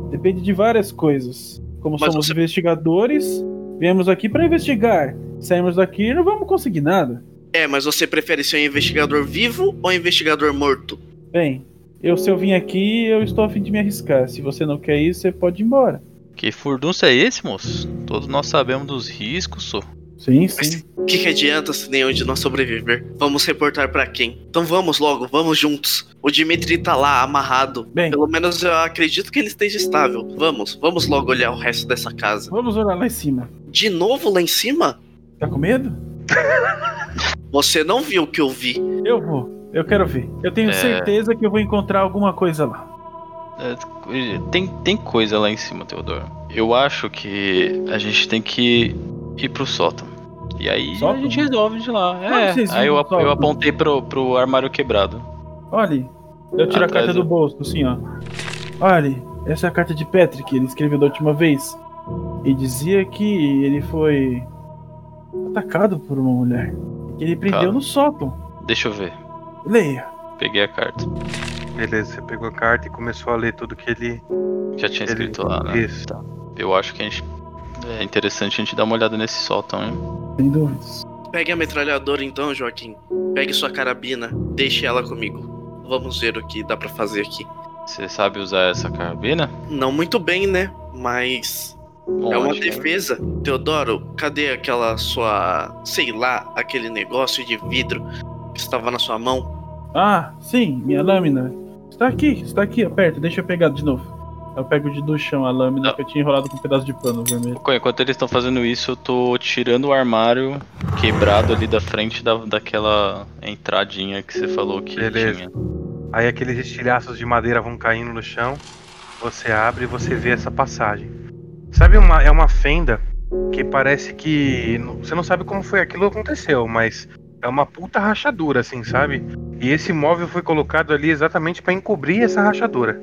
depende de várias coisas. Como Mas somos você- investigadores, viemos aqui para investigar. Saímos daqui e não vamos conseguir nada. É, mas você prefere ser um investigador vivo ou um investigador morto? Bem, eu se eu vim aqui, eu estou a fim de me arriscar. Se você não quer isso, você pode ir embora. Que furdunço é esse, moço? Todos nós sabemos dos riscos, só. Sim, sim. o que, que adianta se nenhum de nós sobreviver? Vamos reportar pra quem? Então vamos logo, vamos juntos. O Dimitri tá lá, amarrado. Bem. Pelo menos eu acredito que ele esteja estável. Vamos, vamos logo olhar o resto dessa casa. Vamos olhar lá em cima. De novo lá em cima? Tá com medo? Você não viu o que eu vi. Eu vou. Eu quero ver. Eu tenho É. certeza que eu vou encontrar alguma coisa lá. É, tem, tem coisa lá em cima, Teodoro. Eu acho que a gente tem que ir pro sótão. E aí Sótão? a gente resolve de lá. É, aí eu, eu apontei pro, pro armário quebrado. Olha, eu tiro a Atrás carta do- do bolso, assim, ó. Olha, essa é a carta de Patrick, que ele escreveu da última vez. E dizia que ele foi atacado por uma mulher. Ele prendeu Cara. no sótão. Deixa eu ver. Leia. Peguei a carta. Beleza, você pegou a carta e começou a ler tudo que ele. Já tinha Ele- escrito lá, né? Isso. Tá. Eu acho que a gente. É interessante a gente dar uma olhada nesse sótão, hein? Sem dúvidas. Pegue a metralhadora então, Joaquim. Pegue sua carabina, deixe ela comigo. Vamos ver o que dá pra fazer aqui. Você sabe usar essa carabina? Não muito bem, né? Mas Bom, é uma defesa. Teodoro, cadê aquela sua, sei lá, aquele negócio de vidro que estava na sua mão? Ah, sim, minha lâmina. Está aqui, está aqui, aperta, deixa eu pegar de novo. Eu pego de do chão a lâmina Não. que eu tinha enrolado com um pedaço de pano vermelho. Enquanto eles estão fazendo isso, eu tô tirando o armário quebrado ali da frente da, daquela entradinha que você falou que Beleza. tinha. Aí aqueles estilhaços de madeira vão caindo no chão. Você abre e você vê essa passagem. Sabe uma é uma fenda que parece que você não sabe como foi aquilo que aconteceu, mas é uma puta rachadura assim, sabe? E esse móvel foi colocado ali exatamente para encobrir essa rachadura.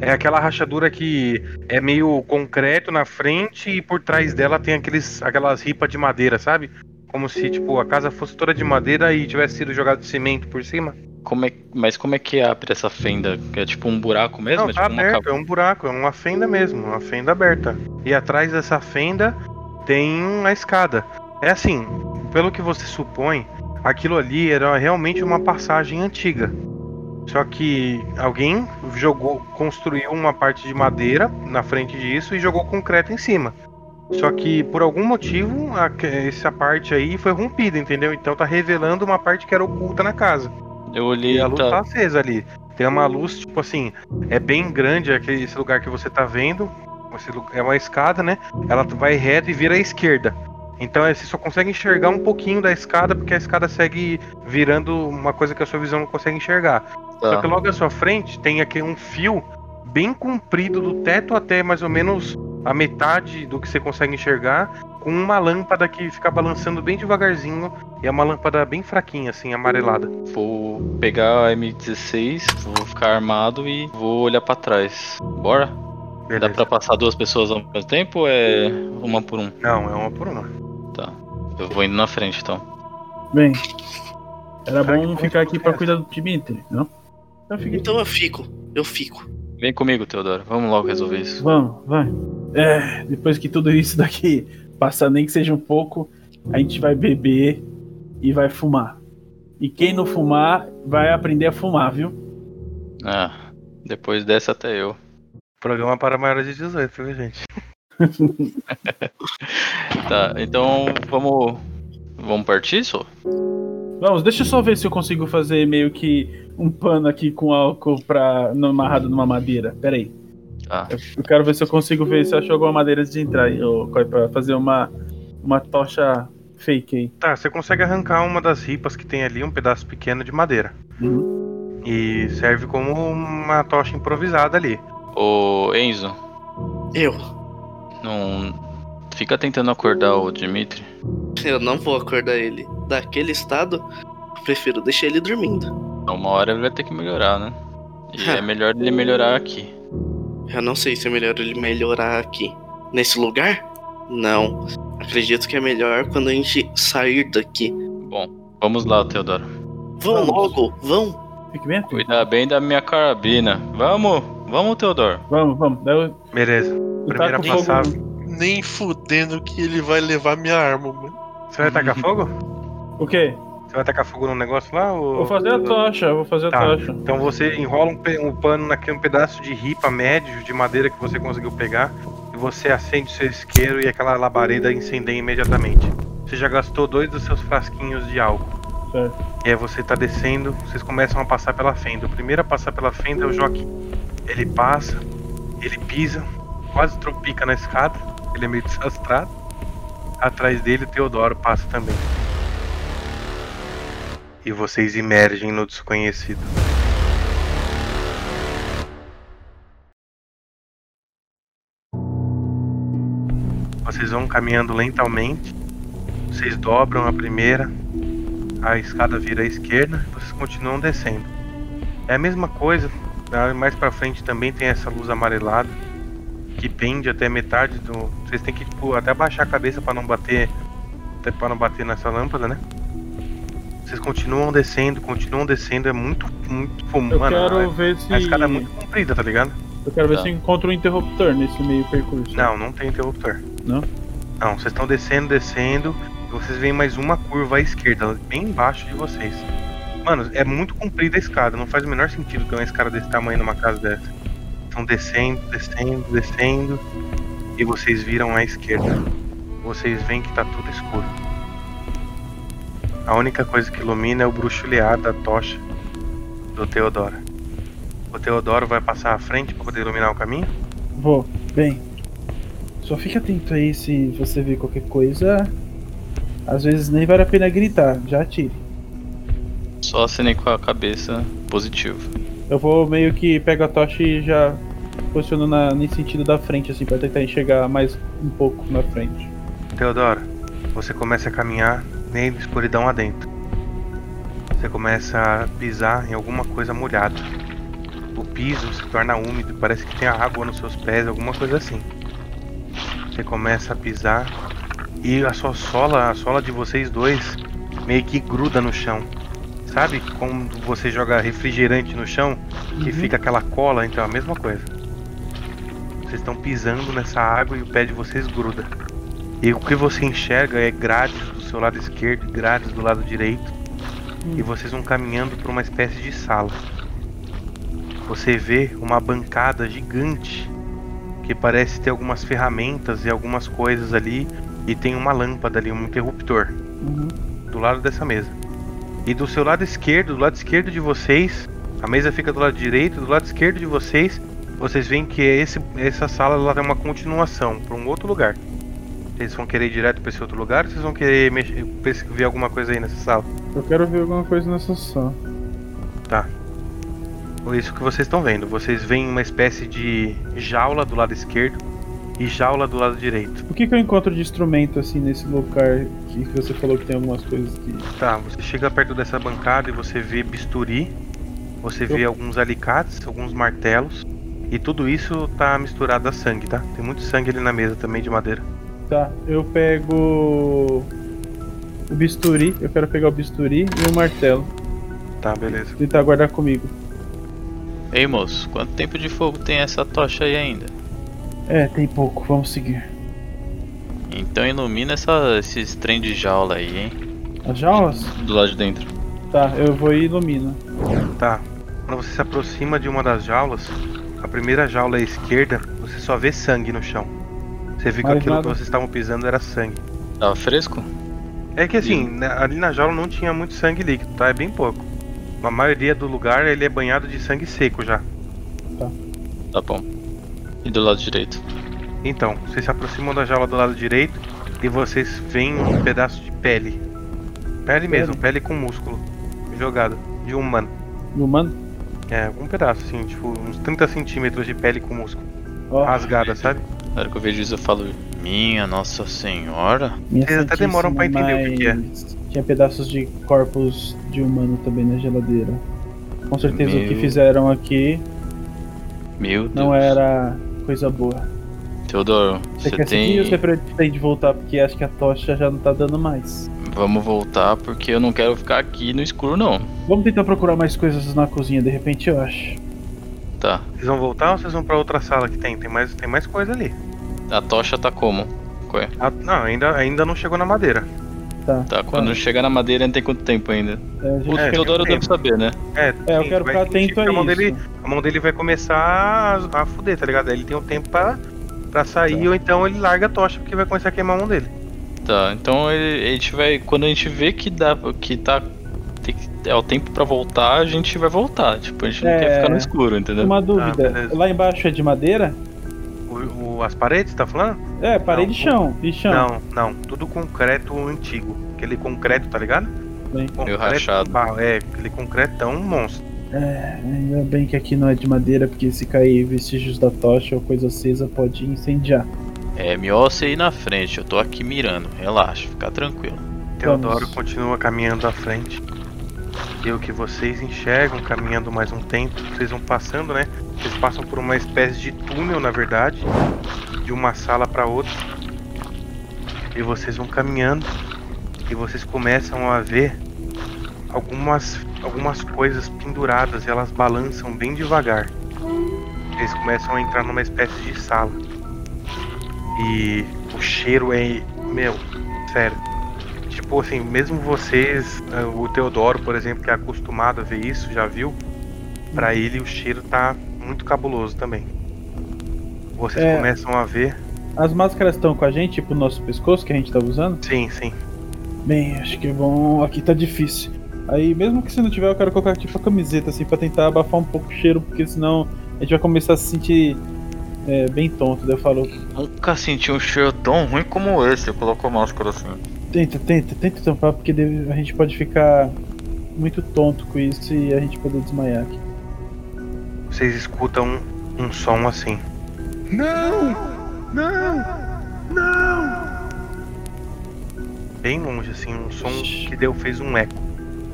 É aquela rachadura que é meio concreto na frente e por trás dela tem aqueles aquelas ripas de madeira, sabe? Como se tipo a casa fosse toda de madeira e tivesse sido jogado cimento por cima. Como é, mas como é que abre essa fenda? É tipo um buraco mesmo? Não, é tá tipo aberto, é um buraco, é uma fenda mesmo, uma fenda aberta. E atrás dessa fenda tem uma escada. É assim, pelo que você supõe, aquilo ali era realmente uma passagem antiga. Só que alguém jogou, construiu uma parte de madeira na frente disso e jogou concreto em cima. Só que por algum motivo a- essa parte aí foi rompida, entendeu? Então tá revelando uma parte que era oculta na casa. Eu olhei E a luz tá, tá acesa ali. Tem uma luz, tipo assim, é bem grande aquele, esse lugar que você tá vendo. Esse é uma escada, né? Ela vai reto e vira à esquerda. Então você só consegue enxergar um pouquinho da escada, porque a escada segue virando uma coisa que a sua visão não consegue enxergar. Só tá. que logo à sua frente tem aqui um fio bem comprido do teto até mais ou menos a metade do que você consegue enxergar, com uma lâmpada que fica balançando bem devagarzinho. E é uma lâmpada bem fraquinha, assim, amarelada. Vou pegar a M16, vou ficar armado e vou olhar pra trás. Bora? Dá Beleza. pra passar duas pessoas ao mesmo tempo ou é uma por um? Não, é uma por uma. Tá. Eu vou indo na frente então. Bem, era bom ficar aqui pra é. cuidar do Dimitri, não? Aqui. Então eu fico, eu fico. Vem comigo, Teodoro. Vamos logo resolver isso. Vamos, vai. É, depois que tudo isso daqui passar, nem que seja um pouco, a gente vai beber e vai fumar. E quem não fumar, vai aprender a fumar, viu? Ah, depois dessa até eu. Programa para maiores de 18, viu, gente? Tá, então vamos. Vamos partir, só? Vamos, deixa eu só ver se eu consigo fazer meio que um pano aqui com álcool pra, no- amarrado numa madeira. Pera aí. Tá. Eu, eu quero ver se eu consigo ver se eu acho alguma madeira antes de entrar aí, pra fazer uma, uma tocha fake aí. Tá, você consegue arrancar uma das ripas que tem ali, um pedaço pequeno de madeira. Uhum. E serve como uma tocha improvisada ali. Ô Enzo, Eu. não. Fica tentando acordar o Dimitri. Eu não vou acordar ele. Daquele estado, eu prefiro deixar ele dormindo. Uma hora ele vai ter que melhorar, né? E é melhor ele melhorar aqui. Eu não sei se é melhor ele melhorar aqui. Nesse lugar? Não. Acredito que é melhor quando a gente sair daqui. Vamos lá, Teodoro. Vão Vamos. logo, vão. Fique bem atento. Cuidar bem da minha carabina. Vamos! Vamos, Teodoro. Vamos, vamos. Eu, Beleza. eu Primeira passada. Nem fudendo que ele vai levar minha arma, mano. Você vai tacar fogo? O quê? Você vai tacar fogo no negócio lá? Ou... Vou fazer a tocha, vou fazer a Tá. tocha. Então você enrola um, um pano naquele um pedaço de ripa médio de madeira que você conseguiu pegar e você acende o seu isqueiro e aquela labareda incendeia imediatamente. Você já gastou dois dos seus frasquinhos de álcool. Certo. E aí você tá descendo, vocês começam a passar pela fenda. O primeiro a passar pela fenda é o Joaquim. Ele passa, ele pisa, quase tropica na escada, ele é meio desastrado. Atrás dele o Teodoro passa também. E vocês emergem no desconhecido. Vocês vão caminhando lentamente. Vocês dobram a primeira, a escada vira à esquerda, vocês continuam descendo. É a mesma coisa, tá? mais pra frente também tem essa luz amarelada que pende até metade do. Vocês têm que tipo, até abaixar a cabeça pra não bater, até para não bater nessa lâmpada, né? Vocês continuam descendo, continuam descendo, é muito, muito fumo, Eu mano. quero a- ver se. A escada é muito comprida, tá ligado? Eu quero ver Tá. se eu encontro um interruptor nesse meio percurso. Não, não tem interruptor. Não? Não, vocês estão descendo, descendo, e vocês veem mais uma curva à esquerda, bem embaixo de vocês. Mano, é muito comprida a escada, não faz o menor sentido ter uma escada desse tamanho numa casa dessa. Estão descendo, descendo, descendo, e vocês viram à esquerda. Vocês veem que tá tudo escuro. A única coisa que ilumina é o bruxulear da tocha do Teodoro. O Teodoro vai passar à frente para poder iluminar o caminho? Vou. Bem, só fique atento aí se você ver qualquer coisa. Às vezes nem vale a pena gritar, já atire. Só acenei com a cabeça positivo. Eu vou meio que pego a tocha e já posiciono na, nesse sentido da frente, assim, pra tentar enxergar mais um pouco na frente. Teodoro, você começa a caminhar de escuridão adentro. Você começa a pisar em alguma coisa molhada. O piso se torna úmido, parece que tem água nos seus pés, alguma coisa assim. Você começa a pisar e a sua sola, a sola de vocês dois, meio que gruda no chão. Sabe quando você joga refrigerante no chão, que Uhum. fica aquela cola? Então é a mesma coisa. Vocês estão pisando nessa água e o pé de vocês gruda. E o que você enxerga é grades do seu lado esquerdo e grades do lado direito. E vocês vão caminhando por uma espécie de sala. Você vê uma bancada gigante que parece ter algumas ferramentas e algumas coisas ali. E tem uma lâmpada ali, um interruptor Uhum. do lado dessa mesa. E do seu lado esquerdo, do lado esquerdo de vocês, a mesa fica do lado direito, do lado esquerdo de vocês, vocês veem que esse, essa sala ela tem uma continuação para um outro lugar. Vocês vão querer ir direto para esse outro lugar ou vocês vão querer mexer, ver alguma coisa aí nessa sala? Eu quero ver alguma coisa nessa sala. Ou isso que vocês estão vendo. Vocês veem uma espécie de jaula do lado esquerdo e jaula do lado direito. O que, que eu encontro de instrumento assim nesse lugar que você falou que tem algumas coisas que. Tá, você chega perto dessa bancada e você vê bisturi, você vê alguns alicates, alguns martelos, e tudo isso tá misturado a sangue, tá? Tem muito sangue ali na mesa também de madeira. Tá, eu pego. O bisturi, eu quero pegar o bisturi e o martelo. Tá, beleza. Tentar guardar comigo. Ei moço, quanto tempo de fogo tem essa tocha aí ainda? É, tem pouco, vamos seguir. Então ilumina essa, esses trem de jaula aí, hein? As jaulas? Do lado de dentro. Tá, eu vou e ilumino. Tá. Quando você se aproxima de uma das jaulas, a primeira jaula à esquerda, você só vê sangue no chão. Você viu que aquilo nada. que vocês estavam pisando era sangue. Tava fresco? É que assim, ali na jaula não tinha muito sangue líquido, tá? É bem pouco. A maioria do lugar ele é banhado de sangue seco já. Tá bom. E do lado direito? Então, vocês se aproximam da jaula do lado direito e vocês veem um pedaço de pele. Pele mesmo, pele com músculo. Jogado. De um humano. E o mano? É, um pedaço, assim, tipo, uns 30 centímetros de pele com músculo. Ó, Rasgada, sabe? Na hora que eu vejo isso eu falo, minha nossa senhora. minha Vocês até demoram pra entender o que que é. Tinha pedaços de corpos de humano também na geladeira. Com certeza o que Meu. fizeram aqui Meu Deus. não era coisa boa. Teodoro, Você você quer seguir tem. ou você pretende voltar? Porque acho que a tocha já não tá dando mais. Vamos voltar porque eu não quero ficar aqui no escuro não. Vamos tentar procurar mais coisas na cozinha, de repente eu acho. Tá. Vocês vão voltar ou vocês vão pra outra sala que tem? Tem mais, tem mais coisa ali. A tocha tá como? Qual é? Ah, não, ainda, ainda não chegou na madeira. Tá. Tá, quando chegar na madeira ainda tem quanto tempo ainda? É, a gente- O É, Teodoro tem deve saber, né? É, É, eu quero ficar atento que a a mão isso. dele, a mão dele vai começar a, a fuder, tá ligado? Ele tem um tempo pra, pra sair Tá. ou então ele larga a tocha porque vai começar a queimar a mão dele. Tá, então ele- a gente vai. Quando a gente vê que dá. que tá. tem é o tempo pra voltar, a gente vai voltar. Tipo, a gente não É. quer ficar no escuro, entendeu? Uma dúvida, beleza. lá embaixo é de madeira? O, as paredes, tá falando? É, parede Não. e chão. E chão. Não, não. Tudo concreto antigo. Aquele concreto, tá ligado? Bem. Concreto rachado. com barro, É, aquele concretão monstro. É, ainda bem que aqui não é de madeira, porque se cair vestígios da tocha ou coisa acesa pode incendiar. É, melhor você ir na frente, eu tô aqui mirando. Relaxa, fica tranquilo. Teodoro Vamos. continua caminhando à frente. E o que vocês enxergam caminhando mais um tempo, vocês vão passando, né? Vocês passam por uma espécie de túnel, na verdade, de uma sala para outra. E vocês vão caminhando e vocês começam a ver algumas algumas coisas penduradas elas balançam bem devagar. Eles começam a entrar numa espécie de sala. E o cheiro é, meu, sério. Tipo assim, mesmo vocês, eh, o Teodoro, por exemplo, que é acostumado a ver isso, já viu? Pra ele o cheiro tá muito cabuloso também. Vocês É. começam a ver. As máscaras estão com a gente, tipo o nosso pescoço que a gente tá usando? Sim, sim. Bem, acho que é bom. Aqui tá difícil. Aí, mesmo que se não tiver, eu quero colocar tipo a camiseta, assim, pra tentar abafar um pouco o cheiro, porque senão a gente vai começar a se sentir é, bem tonto. Daí eu falo, Nunca senti um cheiro tão ruim como esse. Eu coloco a máscara assim. tenta, tenta, tenta tampar, porque a gente pode ficar muito tonto com isso e a gente poder desmaiar aqui. Vocês escutam um, um som assim. Não! Não! Não! Bem longe, assim, um som que deu, fez um eco.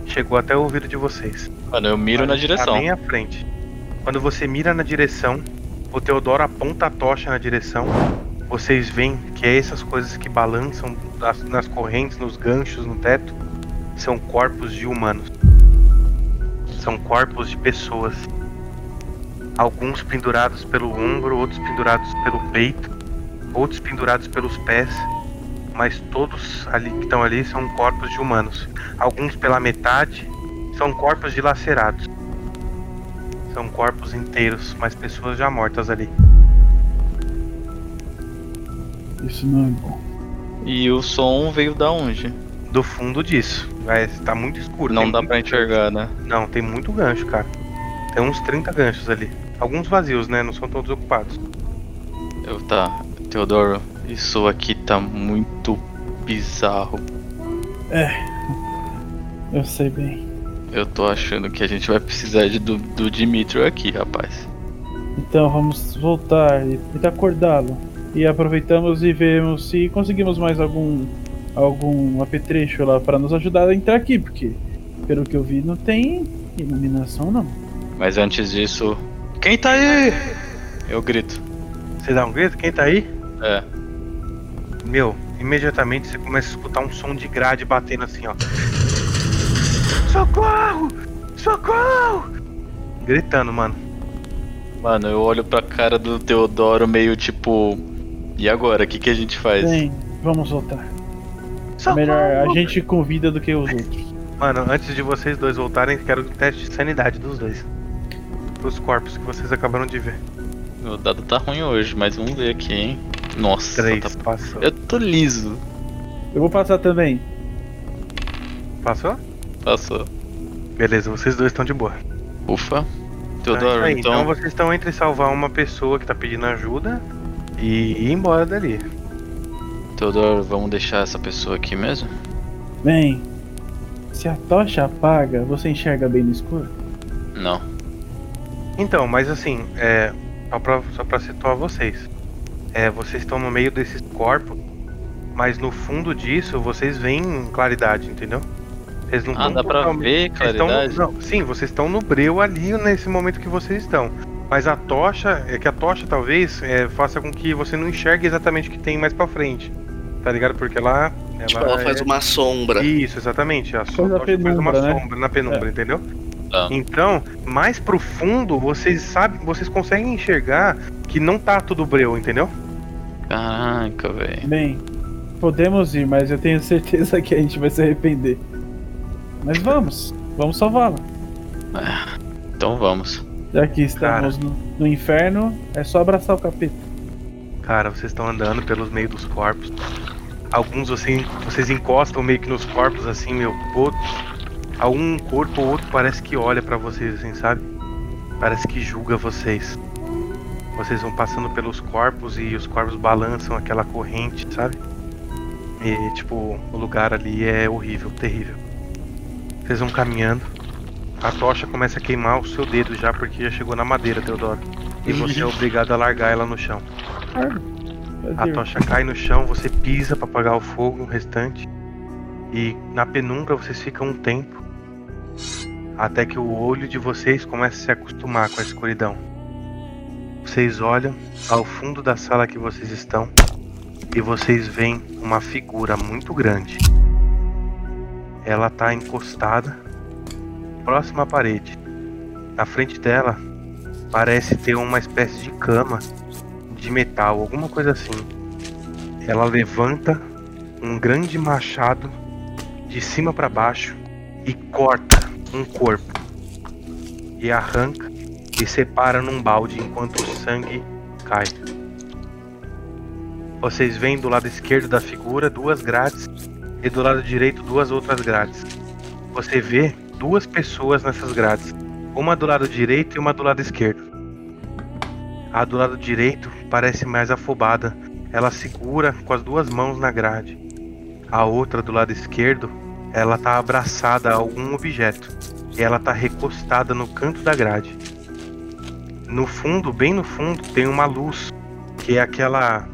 Chegou até o ouvido de vocês. Mano, eu miro na Tá direção. bem à frente. Quando você mira na direção, o Teodoro aponta a tocha na direção. Vocês veem que é essas coisas que balançam nas, nas correntes, nos ganchos, no teto, são corpos de humanos. São corpos de pessoas. Alguns pendurados pelo ombro, outros pendurados pelo peito, outros pendurados pelos pés. Mas todos ali que estão ali são corpos de humanos. Alguns pela metade são corpos dilacerados. São corpos inteiros, mas pessoas já mortas ali. Isso não é bom. E o som veio da onde? Do fundo disso. Vai, tá muito escuro. Não tem dá pra enxergar, né? Não, tem muito gancho, cara. Tem uns 30 ganchos ali. Alguns vazios, né? Não são todos ocupados. Eu tá. Teodoro, isso aqui tá muito bizarro. Eu sei bem. Eu tô achando que a gente vai precisar de, do, do Dimitri aqui, rapaz. Então vamos voltar e tentar acordá-lo. E aproveitamos e vemos se conseguimos mais algum algum apetrecho lá para nos ajudar a entrar aqui, porque pelo que eu vi não tem iluminação não. Mas antes disso. Quem tá aí? Eu grito. Você dá um grito? Quem tá aí? É. Meu, imediatamente você começa a escutar um som de grade batendo assim, ó. Socorro! Socorro! Gritando, mano. Mano, eu olho pra cara do Teodoro meio tipo. E agora? O que, que a gente faz? Bem, vamos voltar. É Socorro! melhor a gente com vida do que os outros. Mano, antes de vocês dois voltarem, quero o teste de sanidade dos dois. Dos corpos que vocês acabaram de ver. Meu dado tá ruim hoje, mas vamos ver aqui, hein? Nossa, Três, tá- passou. eu tô liso. Eu vou passar também. Passou? Passou. Beleza, vocês dois estão de boa. Ufa. Tá, Teodoro, aí. então. então vocês estão entre salvar uma pessoa que tá pedindo ajuda e ir embora dali. Teodoro, vamos deixar essa pessoa aqui mesmo? Bem, se a tocha apaga, você enxerga bem no escuro? Não. Então, mas assim, é. Só pra, só pra situar vocês. É, vocês estão no meio desses corpos, mas no fundo disso vocês veem claridade, entendeu? Vocês não Ah, dá pra totalmente- ver claridade? não, sim, vocês estão no breu ali nesse momento que vocês estão. Mas a tocha, é que a tocha talvez é, faça com que você não enxergue exatamente o que tem mais pra frente. Tá ligado? Porque lá. Ela, Tipo, ela faz é- uma sombra. Isso, exatamente. A Coisa tocha faz uma penumbra, né? sombra na penumbra, entendeu? Tá. Então, mais pro fundo, vocês sabem, vocês conseguem enxergar que não tá tudo breu, entendeu? Caraca, velho. Bem, podemos ir, mas eu tenho certeza que a gente vai se arrepender. Mas vamos, vamos salvá-la. Então vamos. Já que estamos no, no inferno, é só abraçar o capeta. Cara, vocês estão andando pelos meios dos corpos. Alguns assim, vocês encostam meio que nos corpos assim, meu, outro, algum corpo ou outro parece que olha pra vocês assim, sabe? Parece que julga vocês. Vocês vão passando pelos corpos e os corpos balançam aquela corrente, sabe? E tipo, o lugar ali é horrível, terrível. Vocês vão caminhando. A tocha começa a queimar o seu dedo já porque já chegou na madeira, Teodoro. E você é obrigado a largar ela no chão. A tocha cai no chão, você pisa para apagar o fogo, o restante. E na penumbra vocês ficam um tempo. Até que o olho de vocês comece a se acostumar com a escuridão. Vocês olham ao fundo da sala que vocês estão e vocês veem uma figura muito grande. Ela está encostada próxima à parede. Na frente dela parece ter uma espécie de cama de metal, alguma coisa assim. Ela levanta um grande machado de cima para baixo e corta um corpo. E arranca e separa num balde enquanto o sangue cai. Vocês veem do lado esquerdo da figura duas grades e do lado direito duas outras grades. Você vê duas pessoas nessas grades, uma do lado direito e uma do lado esquerdo. A do lado direito parece mais afobada, ela segura com as duas mãos na grade. A outra do lado esquerdo, ela tá abraçada a algum objeto e ela tá recostada no canto da grade. No fundo, bem no fundo, tem uma luz, que é aquela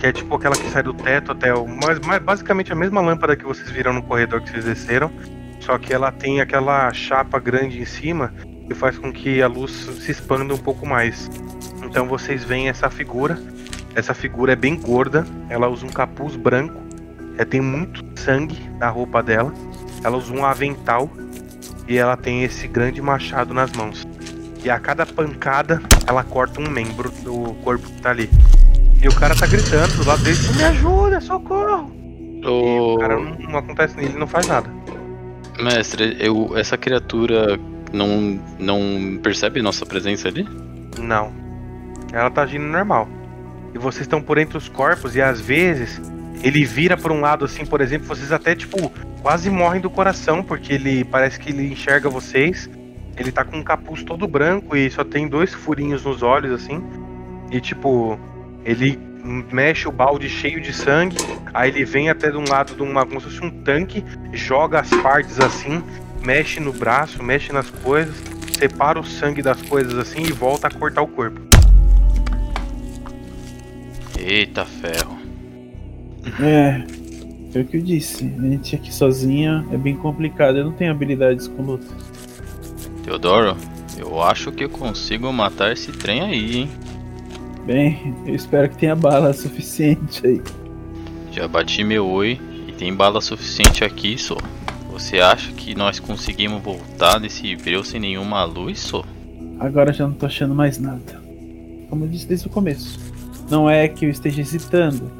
que é tipo aquela que sai do teto até o. Mas, mas basicamente a mesma lâmpada que vocês viram no corredor que vocês desceram. Só que ela tem aquela chapa grande em cima que faz com que a luz se expanda um pouco mais. Então vocês veem essa figura. Essa figura é bem gorda. Ela usa um capuz branco. É, tem muito sangue na roupa dela. Ela usa um avental. E ela tem esse grande machado nas mãos. E a cada pancada, ela corta um membro do corpo que tá ali. E o cara tá gritando do lado dele: Me ajuda, socorro! E o cara não, não acontece, ele não faz nada. mestre, eu, essa criatura não, não percebe nossa presença ali? Não. Ela tá agindo normal. E vocês estão por entre os corpos e às vezes ele vira por um lado assim, por exemplo, vocês até tipo quase morrem do coração porque ele parece que ele enxerga vocês. Ele tá com um capuz todo branco e só tem dois furinhos nos olhos assim. E tipo, ele mexe o balde cheio de sangue, aí ele vem até de um lado de uma como se fosse um tanque, joga as partes assim, mexe no braço, mexe nas coisas, separa o sangue das coisas assim e volta a cortar o corpo. Eita ferro. É, foi o que eu disse. A gente aqui sozinha é bem complicado. Eu não tenho habilidades com luta. Teodoro, eu acho que eu consigo matar esse trem aí, hein? Bem, eu espero que tenha bala suficiente aí. Já bati meu oi e tem bala suficiente aqui, só. Você acha que nós conseguimos voltar desse breu sem nenhuma luz, só? Agora já não tô achando mais nada. Como eu disse desde o começo. Não é que eu esteja hesitando,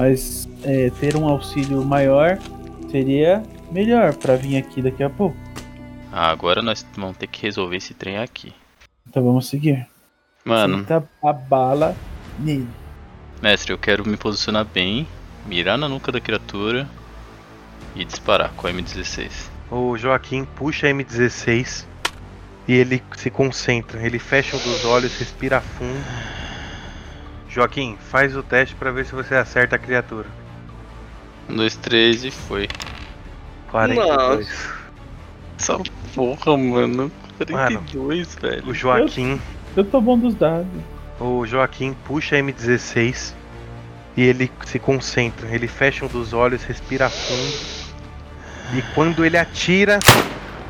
mas é, ter um auxílio maior seria melhor pra vir aqui daqui a pouco. Ah, agora nós vamos ter que resolver esse trem aqui. Então vamos seguir. Mano, Senta a bala nele. mestre, eu quero me posicionar bem, mirar na nuca da criatura e disparar com a M16. O Joaquim puxa a M16 e ele se concentra. Ele fecha um dos olhos, respira fundo. Joaquim, faz o teste pra ver se você acerta a criatura. Um, dois, três e foi. 42. Essa porra, mano. 42, velho. O Joaquim, Eu tô bom dos dados. o Joaquim puxa a M16 e ele se concentra. Ele fecha um dos olhos, respira fundo. E quando ele atira,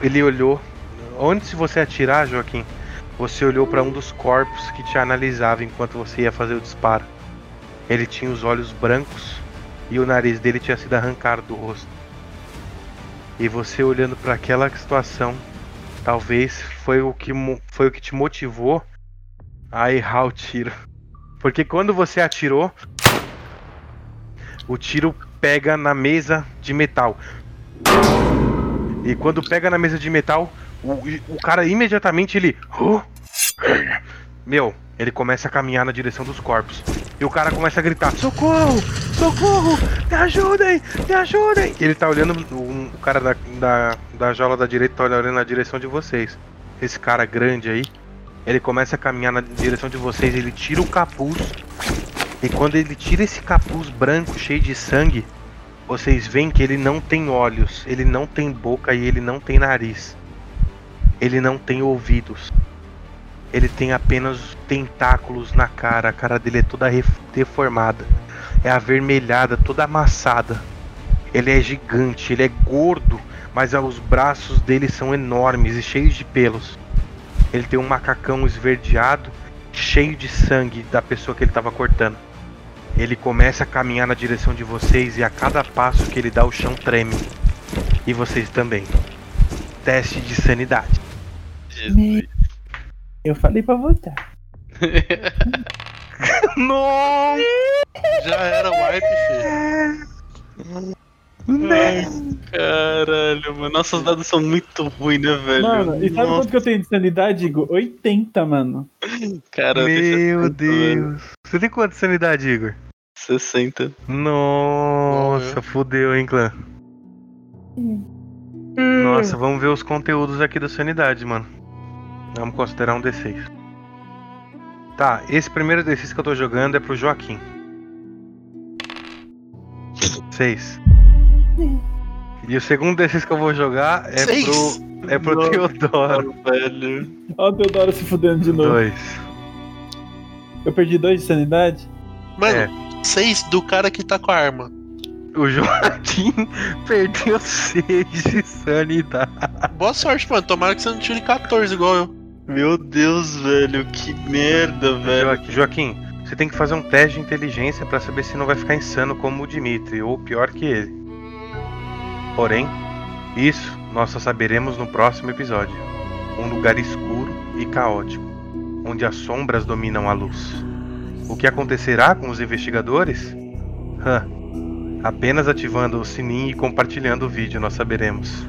ele olhou. Onde você atirar, Joaquim? Você olhou para um dos corpos que te analisava enquanto você ia fazer o disparo. Ele tinha os olhos brancos e o nariz dele tinha sido arrancado do rosto. E você olhando para aquela situação, talvez foi o que foi o que te motivou a errar o tiro. Porque quando você atirou, o tiro pega na mesa de metal. E quando pega na mesa de metal, o, o cara imediatamente ele. Meu, ele começa a caminhar na direção dos corpos. E o cara começa a gritar: Socorro! Socorro! Me ajudem! Me ajudem! E ele tá olhando. um- o cara da, da, da jaula da direita tá olhando na direção de vocês. Esse cara grande aí. Ele começa a caminhar na direção de vocês. Ele tira o capuz. E quando ele tira esse capuz branco cheio de sangue, vocês veem que ele não tem olhos, ele não tem boca e ele não tem nariz. Ele não tem ouvidos. Ele tem apenas tentáculos na cara, a cara dele é toda deformada. É avermelhada, toda amassada. Ele é gigante, ele é gordo, mas os braços dele são enormes e cheios de pelos. Ele tem um macacão esverdeado, cheio de sangue da pessoa que ele estava cortando. Ele começa a caminhar na direção de vocês e a cada passo que ele dá o chão treme. E vocês também. Teste de sanidade. Me- Eu falei pra votar. Nossa! Já era wipe, filho. Caralho, mano. Nossos dados são muito ruins, né, velho? Mano, e sabe Nossa, quanto que eu tenho de sanidade, Igor? 80, mano. cara, Meu. Deus. Você tem quanto de sanidade, Igor? 60. Nossa, Morreu. fudeu, hein, clã. Nossa, vamos ver os conteúdos aqui da sanidade, mano. Vamos considerar um D6. Tá, esse primeiro D6 que eu tô jogando é pro Joaquim. 6. E o segundo D6 que eu vou jogar é Seis? pro. É pro Nossa. Teodoro. velho. Ó o Teodoro se fudendo de novo. 2. Eu perdi dois de sanidade. Mano, É. seis do cara que tá com a arma. O Joaquim perdeu 6 de sanidade. Boa sorte, mano. Tomara que você não tire 14 igual eu. Meu Deus, velho, que merda, velho. Joaquim, Joaquim, você tem que fazer um teste de inteligência pra saber se não vai ficar insano como o Dimitri, ou pior que ele. Porém, isso nós só saberemos no próximo episódio. Um lugar escuro e caótico, onde as sombras dominam a luz. O que acontecerá com os investigadores? Hã. Apenas ativando o sininho e compartilhando o vídeo nós saberemos.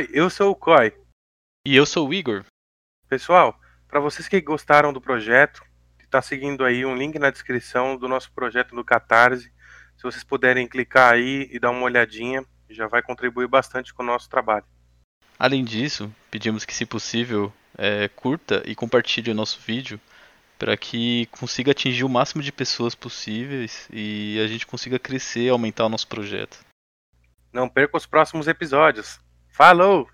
Oi, eu sou o Koi. E eu sou o Igor. Pessoal, para vocês que gostaram do projeto, está seguindo aí um link na descrição do nosso projeto do Catarse. Se vocês puderem clicar aí e dar uma olhadinha, já vai contribuir bastante com o nosso trabalho. Além disso, pedimos que, se possível, é, curta e compartilhe o nosso vídeo para que consiga atingir o máximo de pessoas possíveis e a gente consiga crescer e aumentar o nosso projeto. Não perca os próximos episódios. Falou!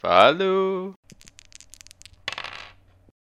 Falou!